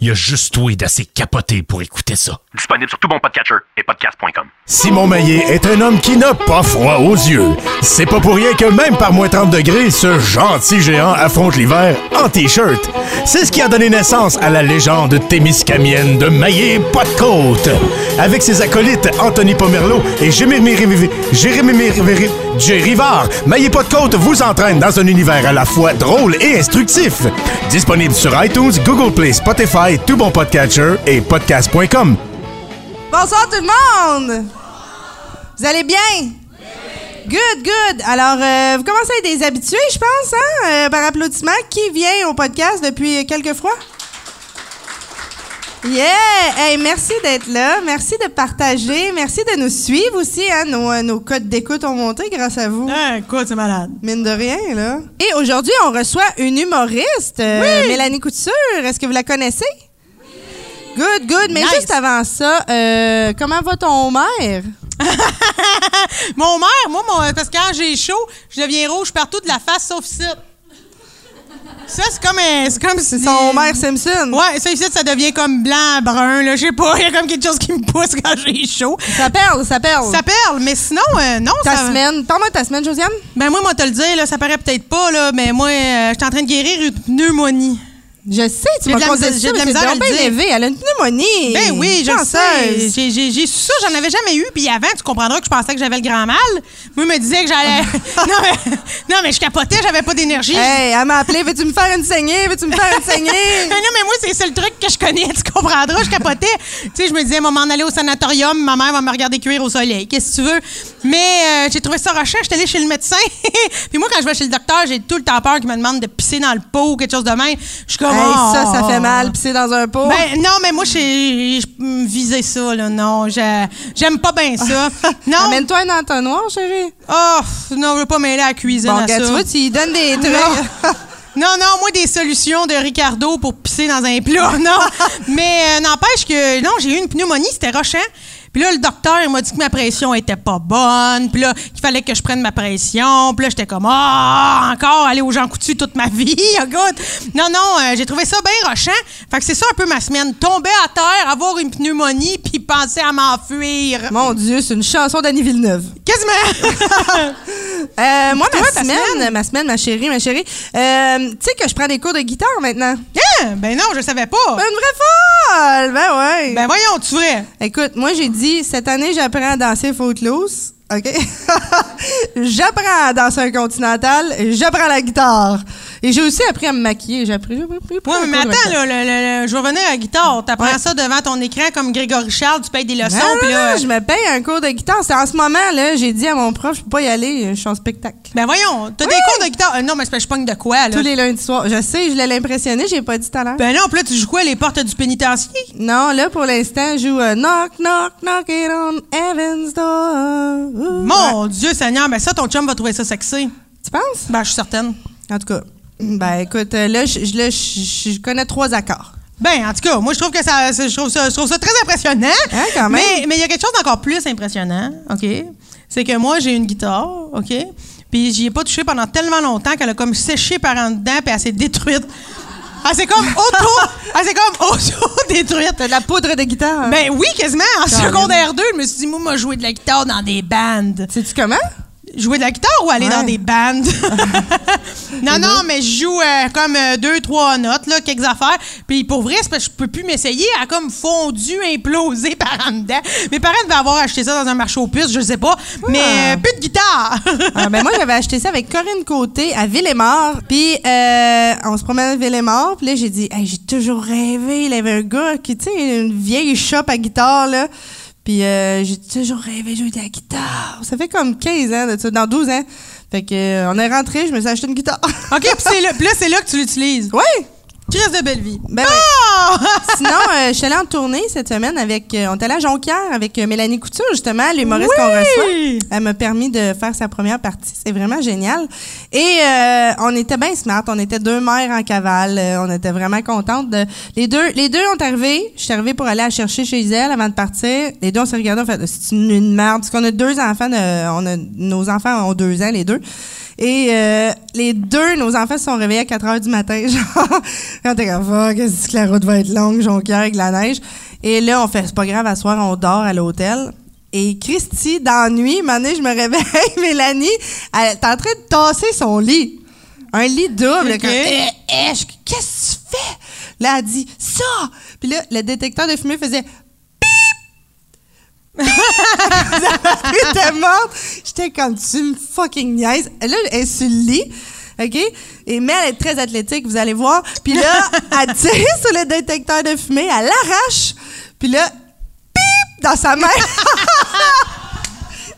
il y a juste toi d'assez capoté pour écouter ça. Disponible sur tout bon podcatcher et podcast.com. Simon Maillet est un homme qui n'a pas froid aux yeux. C'est pas pour rien que même par moins 30 degrés, ce gentil géant affronte l'hiver en t-shirt. C'est ce qui a donné naissance à la légende témiscamienne de Maillet pas de côte. Avec ses acolytes Anthony Pomerleau et Jérémy Rivard, Maillet pas de côte vous entraîne dans un univers à la fois drôle et instructif. Disponible sur iTunes, Google Play, Spotify, tout bon podcatcher et podcast.com. Bonsoir tout le monde. Vous allez bien? Good, good. Alors, euh, vous commencez à être des habitués, je pense, hein, euh, par applaudissement. Qui vient au podcast depuis quelques fois? Yeah! Hey, merci d'être là. Merci de partager. Merci de nous suivre aussi. Hein. Nos, euh, nos codes d'écoute ont monté grâce à vous. Ah, écoute, c'est malade. Mine de rien, là. Et aujourd'hui, on reçoit une humoriste, euh, Mélanie Couture. Est-ce que vous la connaissez? Good, good. Mais Nice. juste avant ça, euh, comment va ton mère? (laughs) Mon mère, moi, mon- parce que quand j'ai chaud, je deviens rouge partout de la face sauf ici. Ça, c'est comme C'est comme si- son mère Simpson. Ouais, ça ici, ça devient comme blanc, brun, là. Je sais pas, il y a comme quelque chose qui me pousse quand j'ai chaud. Ça perle, ça perle. Ça perle, mais sinon, euh, non, ta ça. semaine. Parle-moi de ta semaine, Josiane. Ben, moi, moi, te le dire, là, ça paraît peut-être pas, là, mais moi, euh, je suis en train de guérir une pneumonie. Je sais, tu m'as j'ai ça, mais c'est bien élevé. Elle a une pneumonie. Ben oui, je sais. J'ai- J'ai j'ai su ça, j'en avais jamais eu. Puis avant, tu comprendras que je pensais que j'avais le grand mal. Moi, me disais que j'allais. (laughs) non, mais, non, mais je capotais, j'avais pas d'énergie. Hey, elle m'a appelé. Veux-tu me faire une saignée? Veux-tu me faire une saignée? (laughs) Non, mais moi, c'est le seul truc que je connais, tu comprendras. Je capotais. tu sais, je me disais, maman, m'en aller au sanatorium, ma mère va me regarder cuire au soleil. Qu'est-ce que tu veux? Mais euh, j'ai trouvé ça rochant. J'étais allée chez le médecin. (laughs) Puis moi, quand je vais chez le docteur, j'ai tout le temps peur qu'il me demande de pisser dans le pot ou quelque chose de même. Je suis comme. Hey, ça, ça Oh. fait mal. Pisser dans un pot. Ben, non, mais moi, j'ai je- visais ça, là. Non, j'ai- j'aime pas bien ça. (laughs) Non. Amène-toi un entonnoir, chérie. Oh, non, je veux pas mêler à la cuisine Bon, à regarde, ça. tu vois, tu lui donnes des trucs. Non. (laughs) Non, non, moi, des solutions de Ricardo pour pisser dans un plat, (laughs) non. Mais euh, n'empêche que, non, j'ai eu une pneumonie, c'était rochant. Puis là, le docteur, il m'a dit que ma pression était pas bonne. Puis là, qu'il fallait que je prenne ma pression. Puis là, j'étais comme, ah, encore aller aux gens coutus toute ma (laughs) vie. Écoute. Non, non, euh, j'ai trouvé ça bien rochant. Fait que c'est ça un peu ma semaine. Tomber à terre, avoir une pneumonie, puis penser à m'enfuir. Mon Dieu, c'est une chanson d'Annie Villeneuve. Quasiment. (laughs) Euh, moi, Toi, ma ta semaine, semaine? ma semaine, ma chérie, ma chérie. euh, tu sais que je prends des cours de guitare maintenant. Hein? Ben non, je savais pas. Ben, une vraie folle! Ben ouais. Ben voyons, tu vrai. Écoute, moi, j'ai dit, cette année, j'apprends à danser Footloose. OK? (laughs) j'apprends à danser un continental. J'apprends la guitare. Et j'ai aussi appris à me maquiller. J'ai appris. appris- un mais attends, là, le- le- je vais revenir à la guitare. T'apprends Ouais. ça devant ton écran comme Grégory Charles, tu payes des leçons, Non, là. non, je me paye un cours de guitare. C'est en ce moment, là, j'ai dit à mon prof, je peux pas y aller, je suis en spectacle. Ben voyons, t'as des Oui. cours de guitare? Euh, non, mais je pogne de quoi, là? Tous les lundis soirs. Je sais, je l'ai l'impressionné, j'ai pas dit tout à l'heure. Ben non, puis là, tu joues quoi, les portes du pénitencier? Non, là, pour l'instant, je joue euh, Knock, Knock, Knock It on Heaven's Door. Mon Dieu Seigneur, ben ça, ton chum va trouver ça sexy. Tu penses? Ben, je suis certaine. En tout cas, ben écoute, euh, là, je, je- là, je- je connais trois accords. Ben, en tout cas, moi, je trouve que ça, je trouve ça, je trouve ça très impressionnant. Hein, quand même. Mais mais il y a quelque chose d'encore plus impressionnant, OK? C'est que moi, j'ai une guitare, OK? Puis j'y ai pas touché pendant tellement longtemps qu'elle a comme séché par en dedans, puis elle s'est détruite. Elle s'est comme (laughs) auto, elle s'est comme auto-détruite. De la poudre de guitare. Ben oui, quasiment. En secondaire 2, je me suis dit, moi, moi, jouer de la guitare dans des bandes. Sais-tu comment? Jouer de la guitare ou aller Ouais. dans des bandes? (laughs) (laughs) non, non, mais je joue euh, comme euh, deux, trois notes, là, quelques affaires. Puis pour vrai, c'est parce que je peux plus m'essayer à comme fondu, implosé par en dedans. Mes parents devaient avoir acheté ça dans un marché aux puces, je sais pas. Mais euh, plus de guitare. (laughs) Ah, ben moi, j'avais acheté ça avec Corinne Côté à Villemort. Puis euh, on se promenait à Villemort. Puis là, j'ai dit, Hey, j'ai toujours rêvé. Il y avait un gars qui, tu sais, une vieille shop à guitare, là. Puis euh, j'ai toujours rêvé de jouer de la guitare. Ça fait comme 15 ans de ça, dans 12 ans. Fait que euh, on est rentré, je me suis acheté une guitare. OK, puis c'est là, là, c'est là que tu l'utilises. ouais! Crise de belle vie. Ben Ah! (laughs) Sinon, euh, je suis allée en tournée cette semaine avec. euh, on est allé à Jonquière avec euh, Mélanie Couture, justement, l'humoriste qu'on reçoit. Elle m'a permis de faire sa première partie. C'est vraiment génial. Et euh, on était bien smart. On était deux mères en cavale. Euh, on était vraiment contentes. De... Les, deux, les deux ont arrivé. Je suis arrivée pour aller la chercher chez elle avant de partir. Les deux, on s'est regardés. On fait c'est une, une merde. Parce qu'on a deux enfants. de- on a, nos enfants ont deux ans, les deux. Et euh, les deux, nos enfants se sont réveillés à 4 heures du matin. (laughs) Genre, on était comme, fuck, qu'est-ce que la route va être longue, Jonquière avec la neige? Et là, on fait, c'est pas grave, à soir, on dort à l'hôtel. Et Christy, dans la nuit, donné, je me (laughs) réveille, Mélanie, elle est en train de tasser son lit. Un lit double. Comme, Eh, eh, Qu'est-ce que tu fais? Là, elle dit, ça! Puis là, le détecteur de fumée faisait, Elle était morte. J'étais comme, tu me fucking niaises. Là, elle est sur le lit. OK? Et mais elle est très athlétique, vous allez voir. Puis là, (laughs) elle tire sur le détecteur de fumée, elle l'arrache. Puis là, pip, dans sa main. (laughs)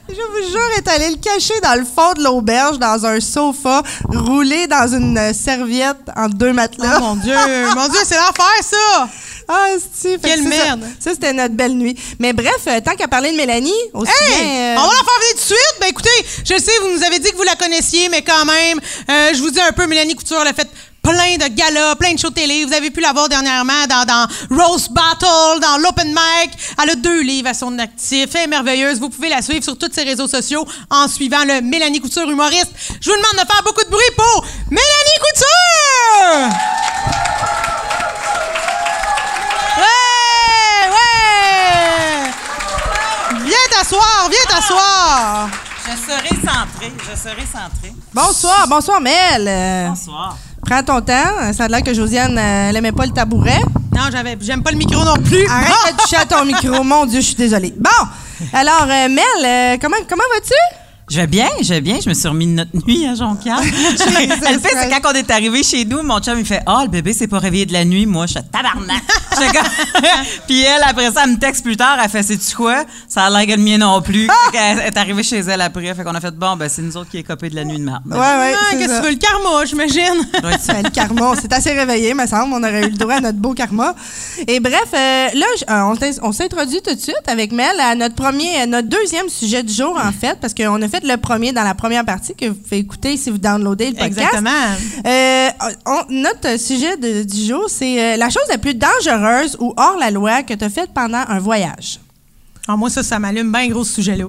Je vous jure, elle est allée le cacher dans le fond de l'auberge, dans un sofa, roulé dans une euh, serviette entre deux matelas. Oh mon Dieu, mon Dieu, c'est l'enfer, ça! Ah, c'est Quelle merde. Ça, ça, c'était notre belle nuit. Mais bref, euh, tant qu'à parler de Mélanie, aussi Hey! bien, euh, On va la faire venir tout de suite. Ben écoutez, je sais, vous nous avez dit que vous la connaissiez, mais quand même, euh, je vous dis un peu, Mélanie Couture, elle a fait plein de galas, plein de shows télé. Vous avez pu la voir dernièrement dans, dans Rose Battle, dans l'Open Mic. Elle a deux livres à son actif. Elle est merveilleuse. Vous pouvez la suivre sur tous ses réseaux sociaux en suivant le Mélanie Couture humoriste. Je vous demande de faire beaucoup de bruit pour Mélanie Couture! Ouais! Ouais! Viens t'asseoir, viens t'asseoir! Je serai centrée, je serai centrée. Bonsoir, bonsoir, Mel. Euh, Bonsoir. prends ton temps. Ça a l'air que Josiane, euh, elle aimait pas le tabouret. Non, j'avais, j'aime pas le micro non plus. Arrête de toucher à ton micro. Mon Dieu, je suis désolée. Bon, alors, euh, Mel, euh, comment, comment vas-tu? Je vais bien, je vais bien. Je me suis remis de notre nuit à Jonquière. (laughs) Elle fait, c'est quand on est arrivé chez nous, mon chum, il fait Ah, le bébé s'est pas réveillé de la nuit. Moi, je suis tabarnak. (laughs) Puis elle, après ça, elle me texte plus tard. Elle fait Sais-tu quoi? Ça a l'air que le mien non plus. Fait qu'elle est arrivée chez elle après. Fait qu'on a fait Bon, ben, c'est nous autres qui est copé de la nuit de merde. Ouais, ouais. Ah, c'est qu'est-ce que tu veux, le karma, j'imagine? Ben, le karma, on s'est assez réveillé, me semble. On aurait eu le droit à notre beau karma. Et bref, euh, là, euh, on s'introduit tout de suite avec Mel à notre premier, à notre deuxième sujet du jour, en fait, parce qu'on a fait le premier dans la première partie que vous pouvez écouter si vous downloadez le podcast. Exactement. Euh, on- notre sujet de- du jour, c'est euh, la chose la plus dangereuse ou hors la loi que tu as faite pendant un voyage. Ah, moi, ça, ça m'allume bien gros ce sujet-là.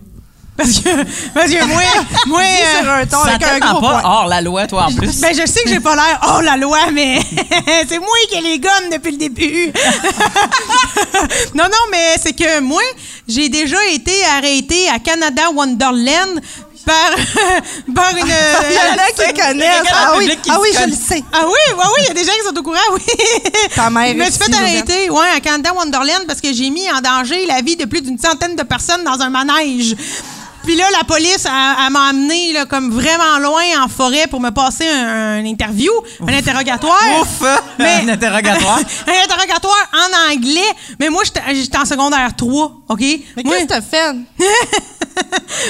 Parce que, parce que moi, moi Dis sur euh, un ton Ça avec un gros pas hors la loi, toi, en plus. ben, je sais que j'ai pas l'air hors la loi, mais (laughs) c'est moi qui ai les gommes depuis le début. (laughs) non, non, mais c'est que moi, j'ai déjà été arrêtée à Canada Wonderland par, (laughs) par une. Il y en a qui connaissent. Ah oui, ah oui je le sais. Ah oui, il y a des gens qui sont au courant, oui. Ta mère Je me suis fait arrêter, ouais, à Canada Wonderland parce que j'ai mis en danger la vie de plus d'une centaine de personnes dans un manège. Puis là, la police, elle, elle m'a amené là, comme vraiment loin en forêt pour me passer un, un interview, un interrogatoire. Ouf! (laughs) Un interrogatoire. (laughs) un interrogatoire en anglais. Mais moi, j'étais en secondaire 3, OK? Mais Moi- qu'est-ce que t'as fait?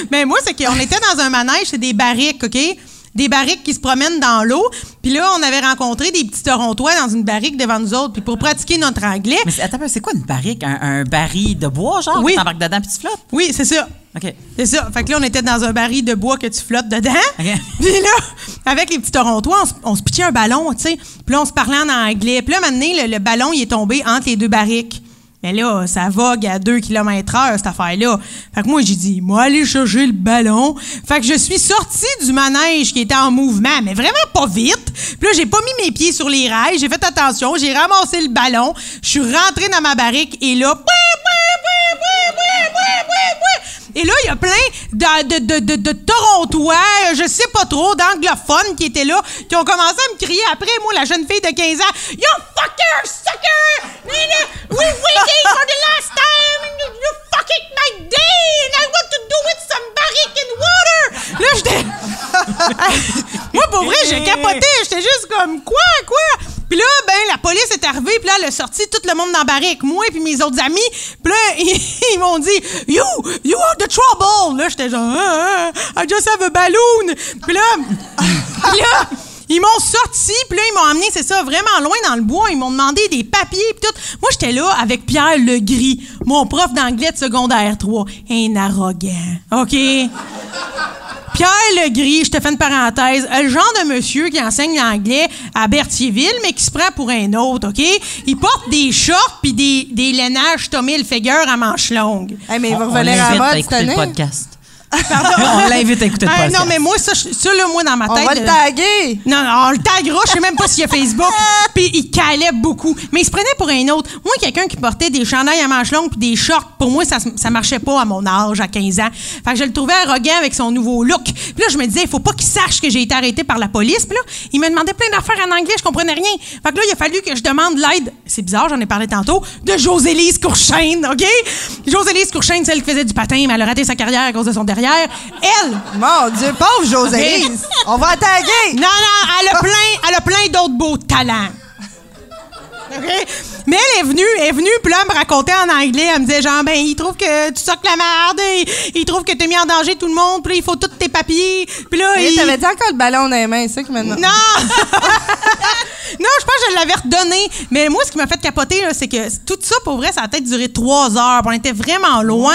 (laughs) ben moi, c'est qu'on était dans un manège, c'est des barriques, OK? Des barriques qui se promènent dans l'eau. Puis là, on avait rencontré des petits Torontois dans une barrique devant nous autres. Puis pour pratiquer notre anglais, Mais attends, c'est quoi une barrique? Un, un baril de bois, genre? Oui. Tu t'embarques dedans puis tu flottes? oui, c'est ça. OK. C'est ça. Fait que là, on était dans un baril de bois que tu flottes dedans. (laughs) Puis là, avec les petits Torontois, on, se- on se pitchait un ballon, tu sais. Puis là, on se parlait en anglais. Puis là, donné, le, le ballon, il est tombé entre les deux barriques. Mais là, ça vogue à 2 km heure, cette affaire-là. Fait que moi, j'ai dit, moi, aller chercher le ballon. Fait que je suis sortie du manège qui était en mouvement, mais vraiment pas vite. Puis là, j'ai pas mis mes pieds sur les rails. J'ai fait attention. J'ai ramassé le ballon. Je suis rentrée dans ma barrique et là, et là, il y a plein de, de, de, de, Torontois, je sais pas trop, d'anglophones qui étaient là, qui ont commencé à me crier après, moi, la jeune fille de 15 ans, You fucker, sucker! We waiting for the last time! You, fucking my day! And I want to do it some barrique and water! Là, j'étais. Moi, pour vrai, j'ai capoté. J'étais juste comme, quoi, quoi? Puis là, ben, la police est arrivée, puis là, elle a sorti tout le monde dans la barrique, moi puis mes autres amis. Puis là, (laughs) ils, m'ont dit, You, you are the trouble! Là, j'étais genre, ah, ah, I just have a balloon! Puis là, (laughs) puis là, ils m'ont sorti, puis là, ils m'ont amené, c'est ça, vraiment loin dans le bois. Ils m'ont demandé des papiers, puis tout. Moi, j'étais là avec Pierre Legris, mon prof d'anglais de secondaire 3. Un arrogant, OK? Pierre Legris, je te fais une parenthèse, le genre de monsieur qui enseigne l'anglais à Berthierville, mais qui se prend pour un autre, OK? Il porte des shorts puis des, des lainages Tommy Hilfiger à manches longues. Hey, mais il va On revenir à la mode cette le. On l'invite à écouter le Ah, podcast. non, mais moi, ça, je- ça, là, moi, dans ma On tête... va le euh, taguer! Non, non, on le taguera, je sais même pas s'il y a Facebook. (laughs) Puis il calait beaucoup. Mais il se prenait pour un autre. Moi, quelqu'un qui portait des chandails à manches longues puis des shorts, pour moi, ça, ça marchait pas à mon âge, à 15 ans. Fait que je le trouvais arrogant avec son nouveau look. Puis là, je me disais, il faut pas qu'il sache que j'ai été arrêté par la police. Puis là, il me demandait plein d'affaires en anglais, je comprenais rien. Fait que là, il a fallu que je demande l'aide, c'est bizarre, j'en ai parlé tantôt, de Josélise Courchaine, OK? Josélise Courchaine, celle qui faisait du patin, mais elle a raté sa carrière à cause de son derrière. Elle, Mon Dieu, pauvre Josélise! On va la taguer! non, non, elle a plein, elle a plein d'autres beaux talents. Mais elle est venue, elle est venue, puis là, elle me racontait en anglais. Elle me disait, genre, ben, il trouve que tu sors la merde, il, il trouve que t'as mis en danger tout le monde, puis là, il faut tous tes papiers. Puis là, il... T'avais dit encore le ballon dans les mains, c'est ça qui m'a Non! (laughs) non, je pense que je l'avais redonné. Mais moi, ce qui m'a fait capoter, là, c'est que tout ça, pour vrai, ça a peut-être duré trois heures. On était vraiment loin.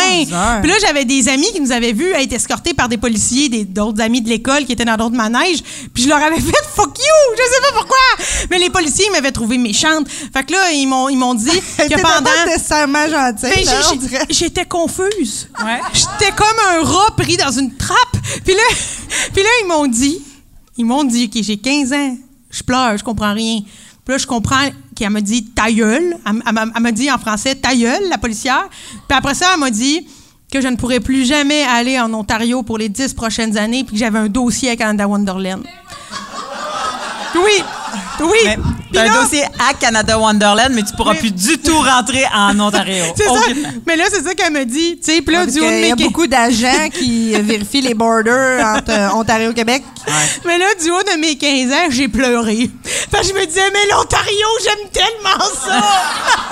Puis là, j'avais des amis qui nous avaient vus être escortés par des policiers, des- d'autres amis de l'école qui étaient dans d'autres manèges. Puis je leur avais fait « fuck you ». Je sais pas pourquoi. Mais les policiers ils m'avaient trouvé méchante. Fait que là, ils m'ont, ils m'ont dit (laughs) que pendant... pas nécessairement gentil, Ben, là, j'ai- on j'ai- dirait. J'étais confuse. Ouais. J'étais comme un rat pris dans une trappe. Puis là, (laughs) puis là, ils m'ont dit, ils m'ont dit, OK, j'ai 15 ans, je pleure, je comprends rien. Puis là, je comprends qu'elle m'a dit ta gueule. Elle, elle m'a dit en français ta gueule, la policière. Puis après ça, elle m'a dit que je ne pourrais plus jamais aller en Ontario pour les 10 prochaines années, puis que j'avais un dossier à Canada Wonderland. Oui, oui. T'as un dossier à Canada Wonderland, mais tu pourras Mais- plus du tout rentrer en (laughs) Ontario. C'est ça. Mais là, c'est ça qu'elle me dit. Tu sais, puis là, du haut de qu'il y a mes beaucoup d'agents qui (laughs) vérifient les borders entre euh, Ontario et Québec. Mais là, du haut de mes 15 ans, j'ai pleuré. Parce que je me disais, mais l'Ontario, j'aime tellement ça!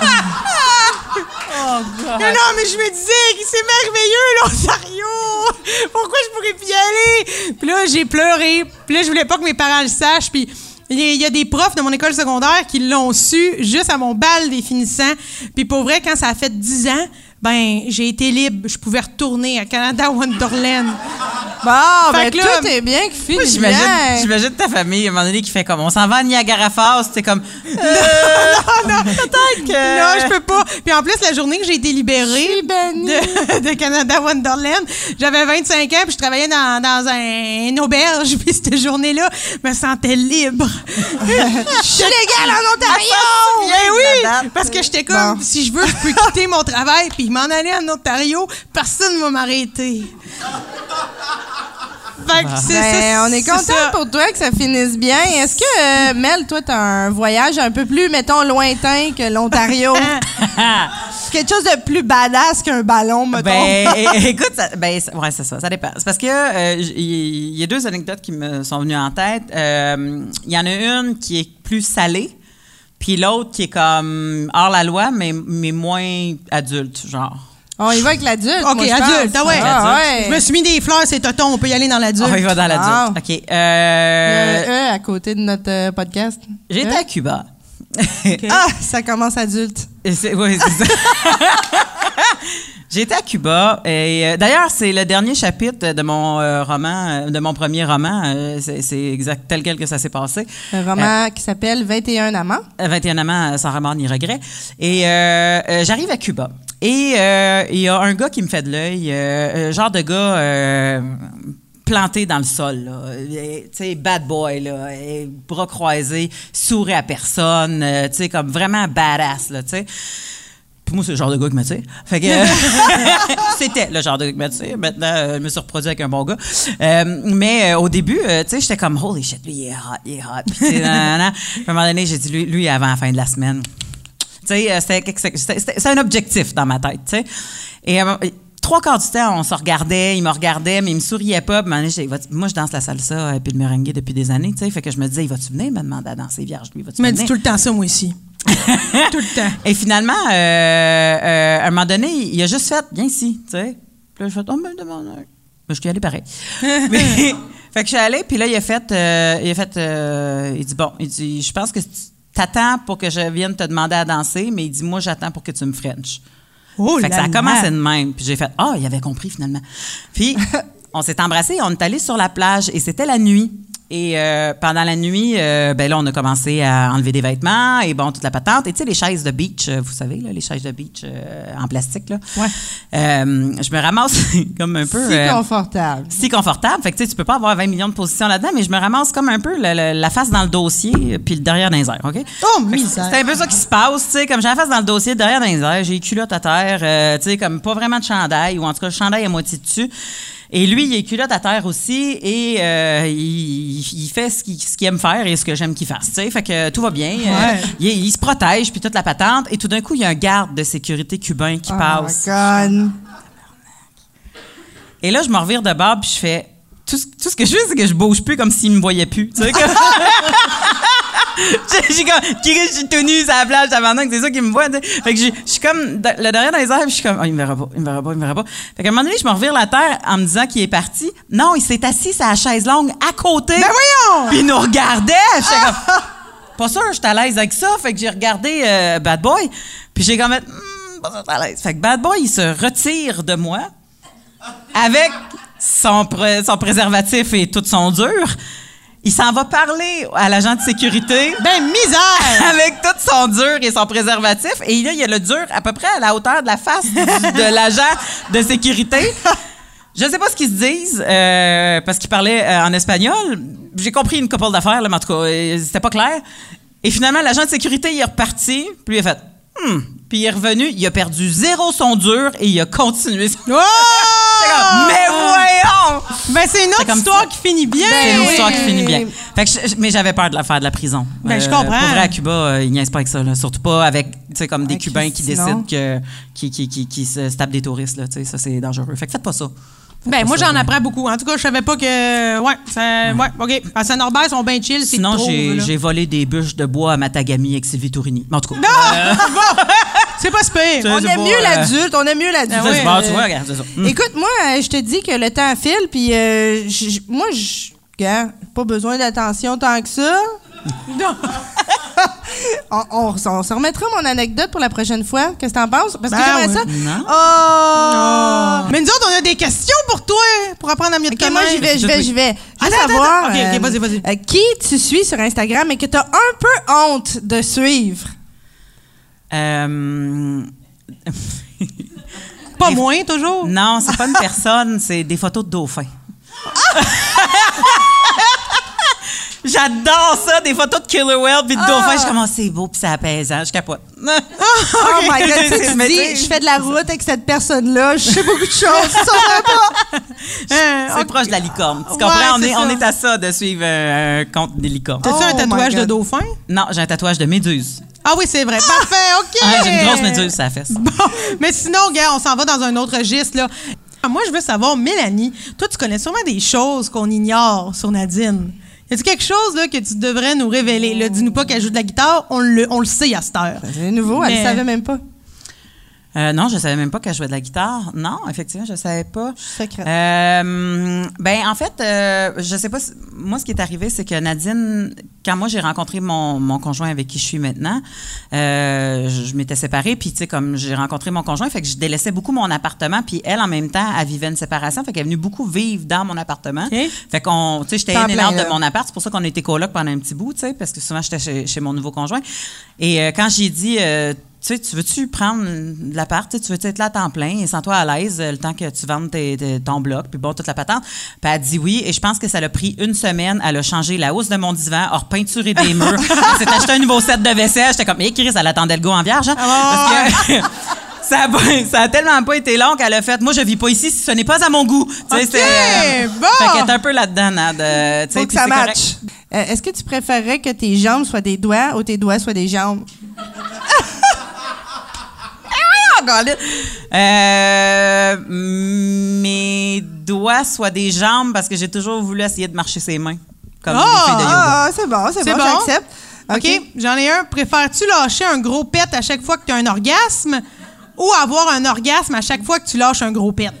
(laughs) Mais non, mais je me disais que c'est merveilleux, l'Ontario! Pourquoi je pourrais plus y aller? Puis là, j'ai pleuré. Puis là, je voulais pas que mes parents le sachent. Puis il y a- des profs de mon école secondaire qui l'ont su juste à mon bal des finissants. Puis pour vrai, quand ça a fait 10 ans, ben, j'ai été libre. Je pouvais retourner à Canada (laughs) Wonderland. Bon, ben que là- tout est bien qui finit j'imagine, bien. j'imagine ta famille, à un moment donné, qui fait comme on s'en va à Niagara Falls, c'était comme. Euh, non, (laughs) (laughs) peut-être que. Non, je peux pas. Puis en plus, la journée que j'ai été libérée de, (laughs) de Canada Wonderland, j'avais 25 ans, puis je travaillais dans, dans un, une auberge, puis cette journée-là, je me sentais libre. Je suis légale en Ontario! Bien, Ben oui! Parce que j'étais comme, Bon. si je veux, je peux quitter mon travail, puis m'en aller en Ontario, personne ne va m'arrêter. Fait que c'est Ben, ça, on est content pour toi que ça finisse bien. Est-ce que, euh, Mel, toi, t'as un voyage un peu plus, mettons, lointain que l'Ontario? (laughs) Quelque chose de plus badass qu'un ballon, mettons. Ben, (laughs) écoute, ça, ben, ouais, c'est ça, ça dépend. C'est parce que euh, il y, a deux anecdotes qui me sont venues en tête. Euh, Il y en a une qui est plus salée, puis l'autre qui est comme hors la loi, mais, mais moins adulte, genre. On y va avec l'adulte. OK, moi, je adulte, pense. ah ouais. Ah, ouais. Je me suis mis des fleurs, c'est tonton, on peut y aller dans l'adulte. On y va dans l'adulte. Wow. OK. Euh, E à côté de notre euh, podcast. J'ai été E? à Cuba. (laughs) Ah, ça commence adulte. Et c'est- ça. (laughs) J'ai été à Cuba et euh, d'ailleurs c'est le dernier chapitre de mon euh, roman, de mon premier roman. euh, c'est c'est exact tel quel que ça s'est passé. Un roman qui s'appelle 21 amants. Euh, 21 amants sans remords ni regret. Et euh, euh, j'arrive à Cuba. Et euh, il y a un gars qui me fait de l'œil, euh, euh, genre de gars planté dans le sol, Tu sais, bad boy, là. et bras croisés, sourit à personne, euh, tu sais, comme vraiment badass, là, tu sais. Puis moi, c'est le genre de gars qui m'attire. Fait que (laughs) (laughs) c'était le genre de gars qui m'attire. Maintenant, euh, je me suis reproduit avec un bon gars. Mais au début, tu sais, j'étais comme holy shit, lui, il est hot, il est hot. Puis, à un moment donné, j'ai dit lui, lui avant la fin de la semaine. Euh, c'était c'est un objectif dans ma tête, tu sais. Et euh, trois quarts du temps, on se regardait, il me regardait, mais il me souriait pas. Moi, je danse la salsa et puis le merengue depuis des années. Fait que je me disais, il va-tu venir me demander à danser vierge, lui? M'as venir? dit tout le temps ça, moi aussi. (laughs) tout le temps. Et finalement, euh, euh, à un moment donné, il a juste fait, viens ici, tu sais. Puis là, je fais, oh, me demande. Mais je suis allée pareil. (laughs) Mais- (laughs) fait que je suis allée, puis là, il a fait, euh, il a fait, euh, il dit, bon, il dit, je pense que tu t'attends pour que je vienne te demander à danser, mais il dit, moi, j'attends pour que tu me frenches. Oh fait que ça a commencé de même. Puis j'ai fait, ah, il avait compris finalement. Puis (laughs) on s'est embrassés, on est allé sur la plage et c'était la nuit. Et euh, pendant la nuit, euh, ben là, on a commencé à enlever des vêtements et bon, toute la patente. Et tu sais, les chaises de beach, euh, vous savez, là, les chaises de beach euh, en plastique, là. Ouais. Je me ramasse (laughs) comme un peu. Si confortable. si confortable. Fait que tu sais, tu peux pas avoir 20 millions de positions là-dedans, mais je me ramasse comme un peu le- le- la face dans le dossier puis le derrière dans les airs, OK? Oh. C'est un peu ça qui se passe, tu sais, comme j'ai la face dans le dossier, derrière dans les airs, j'ai les culottes à terre, tu sais, comme pas vraiment de chandail, ou en tout cas, le chandail à moitié dessus. Et lui, il est culotte à terre aussi, et euh, il, il fait ce qu'il aime faire et ce que j'aime qu'il fasse, tu sais. Fait que tout va bien. euh, il, il se protège, puis toute la patente, et tout d'un coup, il y a un garde de sécurité cubain qui Oh passe. my God. Et là, je me revire de bord puis je fais. Tout, ce- tout ce que je fais, c'est que je bouge plus comme s'il me voyait plus. Tu sais, comme- (laughs) (laughs) Je suis comme. Qui je suis tenue sur la plage que c'est ça qu'il me voit. Fait que je suis comme. Le derrière dans les airs, je suis comme. Oh, il me verra pas, il me verra pas, il me verra pas. Fait qu'à un moment donné, je me revire la terre en me disant qu'il est parti. Non, il s'est assis sur la chaise longue à côté. Ben voyons! Puis il nous regardait. J'étais comme. Pas sûr, j'étais à l'aise avec ça. Fait que j'ai regardé euh, Bad Boy. Puis j'ai comme. Hmm, pas sûr, à l'aise. Fait que Bad Boy, il se retire de moi avec son, pré- son préservatif et tout son dur. Il s'en va parler à l'agent de sécurité (laughs) Ben, misère! (laughs) avec tout son dur et son préservatif. Et là, il y a le dur à peu près à la hauteur de la face du- de l'agent de sécurité. Je sais pas ce qu'ils se disent, euh, parce qu'ils parlaient euh, en espagnol. J'ai compris une couple d'affaires, là, mais en tout cas, euh, c'était pas clair. Et finalement, l'agent de sécurité, il est reparti, puis il a fait Hmm. Puis il est revenu, il a perdu zéro son dur et il a continué son. Oh! (laughs) Comme, mais voyons! Ben, c'est une autre histoire ça. qui finit bien. C'est une histoire qui finit bien. Fait que je- mais j'avais peur de la faire de la prison. Ben, je comprends. Pour vrai, à Cuba, euh, ils niaisent pas avec ça. là. Surtout pas avec, comme des Avec Cubains qui décident que, qui, qui, qui, qui se, se tapent des touristes, là. Tu sais, ça, c'est dangereux. Fait que faites pas ça. Ben, moi, j'en apprends beaucoup. En tout cas, je savais pas que. Ouais, ça... ouais, OK. À Saint-Norbert, ils sont bien chill. Sinon, j'ai volé des bûches de bois à Matagami avec Sylvie Tourini. Mais en tout cas. (laughs) C'est pas. C'est- On aime mieux euh, l'adulte, on aime mieux l'adulte. bon, Euh, tu vois, regarde, c'est ça. Mm. Écoute, moi, euh, je te dis que le temps file, puis euh, j- moi, je. Regarde, pas besoin d'attention tant que ça. (laughs) (laughs) on, on- on se remettra mon anecdote pour la prochaine fois. Qu'est-ce que t'en penses? Parce que Ben j'aimerais ça. Non. Oh! Mais nous autres, on a des questions pour toi, pour apprendre à mieux te Ok, moi, connaître. j'y vais, j'y vais, j'y vais. Je veux Attends, attends, savoir. attends. Ok, ok, vas-y, vas-y. euh, qui tu suis sur Instagram et que t'as un peu honte de suivre? Euh, (laughs) Pas moins, toujours? non, c'est pas une personne, c'est des photos de dauphins. (laughs) J'adore ça, des photos de killer whale puis de dauphins. Je suis comme, Ah, c'est beau puis c'est apaisant. Je capote. (laughs) Oh my god, (laughs) tu Mais dis, je fais de la route avec cette personne-là, je sais beaucoup de choses, ça va pas. (laughs) C'est ok. proche de la licorne. Tu Ouais, comprends? on, est, ça. on est à ça de suivre euh, un compte des licornes. T'as-tu un Oh tatouage de dauphin? Non, j'ai un tatouage de méduse. Ah oui, c'est vrai. Parfait, OK. Ah, j'ai une grosse méduse sur la fesse. Bon, mais sinon, gars, on s'en va dans un autre registre, là. Moi, je veux savoir, Mélanie, toi, tu connais sûrement des choses qu'on ignore sur Nadine. Y a-tu quelque chose là, que tu devrais nous révéler? Là, dis-nous pas qu'elle joue de la guitare, on le, on le sait à cette heure. C'est nouveau, elle ne savait même pas. Euh, non, je savais même pas qu'elle jouait de la guitare. Non, effectivement, je savais pas. Secret. Euh, ben, en fait, euh, je sais pas. si- moi, ce qui est arrivé, c'est que Nadine, quand moi j'ai rencontré mon, mon conjoint avec qui je suis maintenant, euh, je, je m'étais séparée, puis tu sais, comme j'ai rencontré mon conjoint, fait que je délaissais beaucoup mon appartement, puis elle, en même temps, elle vivait une séparation, fait qu'elle est venue beaucoup vivre dans mon appartement. Fait qu'on, tu sais, j'étais out là. de mon appart, c'est pour ça qu'on était coloc pendant un petit bout, tu sais, parce que souvent j'étais chez, chez mon nouveau conjoint. Et euh, quand j'ai dit, sais, tu veux-tu prendre de l'appart, tu sais, tu veux être là à temps plein et sens-toi à l'aise euh, le temps que tu vendes tes- tes- ton bloc, puis bon, toute la patente? Puis elle a dit oui, et je pense que ça l'a pris une semaine. Elle a changé la hausse de mon divan, a repeinturé des murs. (laughs) Elle s'est acheté un nouveau set de vaisselle. J'étais comme, hé, Chris, elle attendait le go en vierge, hein? Ah, Parce que (laughs) ça, a, pas- ça a tellement pas été long qu'elle a fait, moi, je vis pas ici si ce n'est pas à mon goût. Tu sais, OK, c'est, euh, bon. Fait qu'elle est un peu là-dedans, Nad, euh, Faut que ça. Euh, Est-ce que tu préférerais que tes jambes soient des doigts ou tes doigts soient des jambes? (laughs) (laughs) Euh, mes doigts soient des jambes parce que j'ai toujours voulu essayer de marcher ses mains. Comme Oh! de yoga. C'est bon, c'est bon? j'accepte. OK, j'en ai un. Préfères-tu lâcher un gros pet à chaque fois que tu as un orgasme ou avoir un orgasme à chaque fois que tu lâches un gros pet?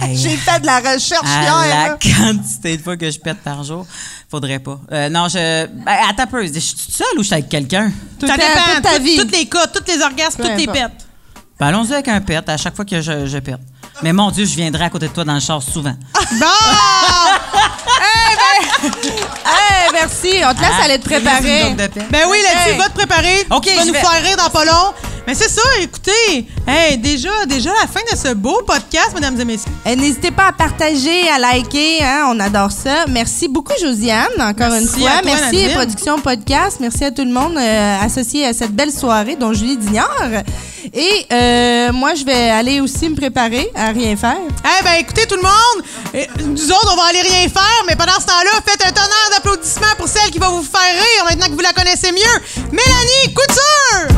Hey, J'ai fait de la recherche à hier. la là. quantité de fois que je pète par jour, faudrait pas. Euh, non, je. Ben, attends un peu. Je suis toute seule ou je suis avec quelqu'un? Tout ça dépend. toute ta vie. Tous les cas, tous les orgasmes, toutes les pets. Ben, allons-y avec un pet à chaque fois que je, je pète. Mais mon Dieu, je viendrai à côté de toi dans le char souvent. Bon! Hey, (laughs) merci. On te laisse Ah, aller te préparer. de. Ben oui, là-dessus, Hey. va te préparer. OK, tu vas je nous vais. faire rire dans pas long. Mais c'est ça, écoutez. Hey, déjà, déjà la fin de ce beau podcast, mesdames et messieurs. Eh, N'hésitez pas à partager, à liker, hein, on adore ça. Merci beaucoup, Josiane, encore Merci une fois. à toi, Merci, Nadine. Production Podcast. Merci à tout le monde euh, associé à cette belle soirée, dont Julie Dignard. Et euh, moi, je vais aller aussi me préparer à rien faire. Eh ben, écoutez, tout le monde, nous autres, on va aller rien faire, mais pendant ce temps-là, faites un tonnerre d'applaudissements pour celle qui va vous faire rire maintenant que vous la connaissez mieux. Mélanie Couture!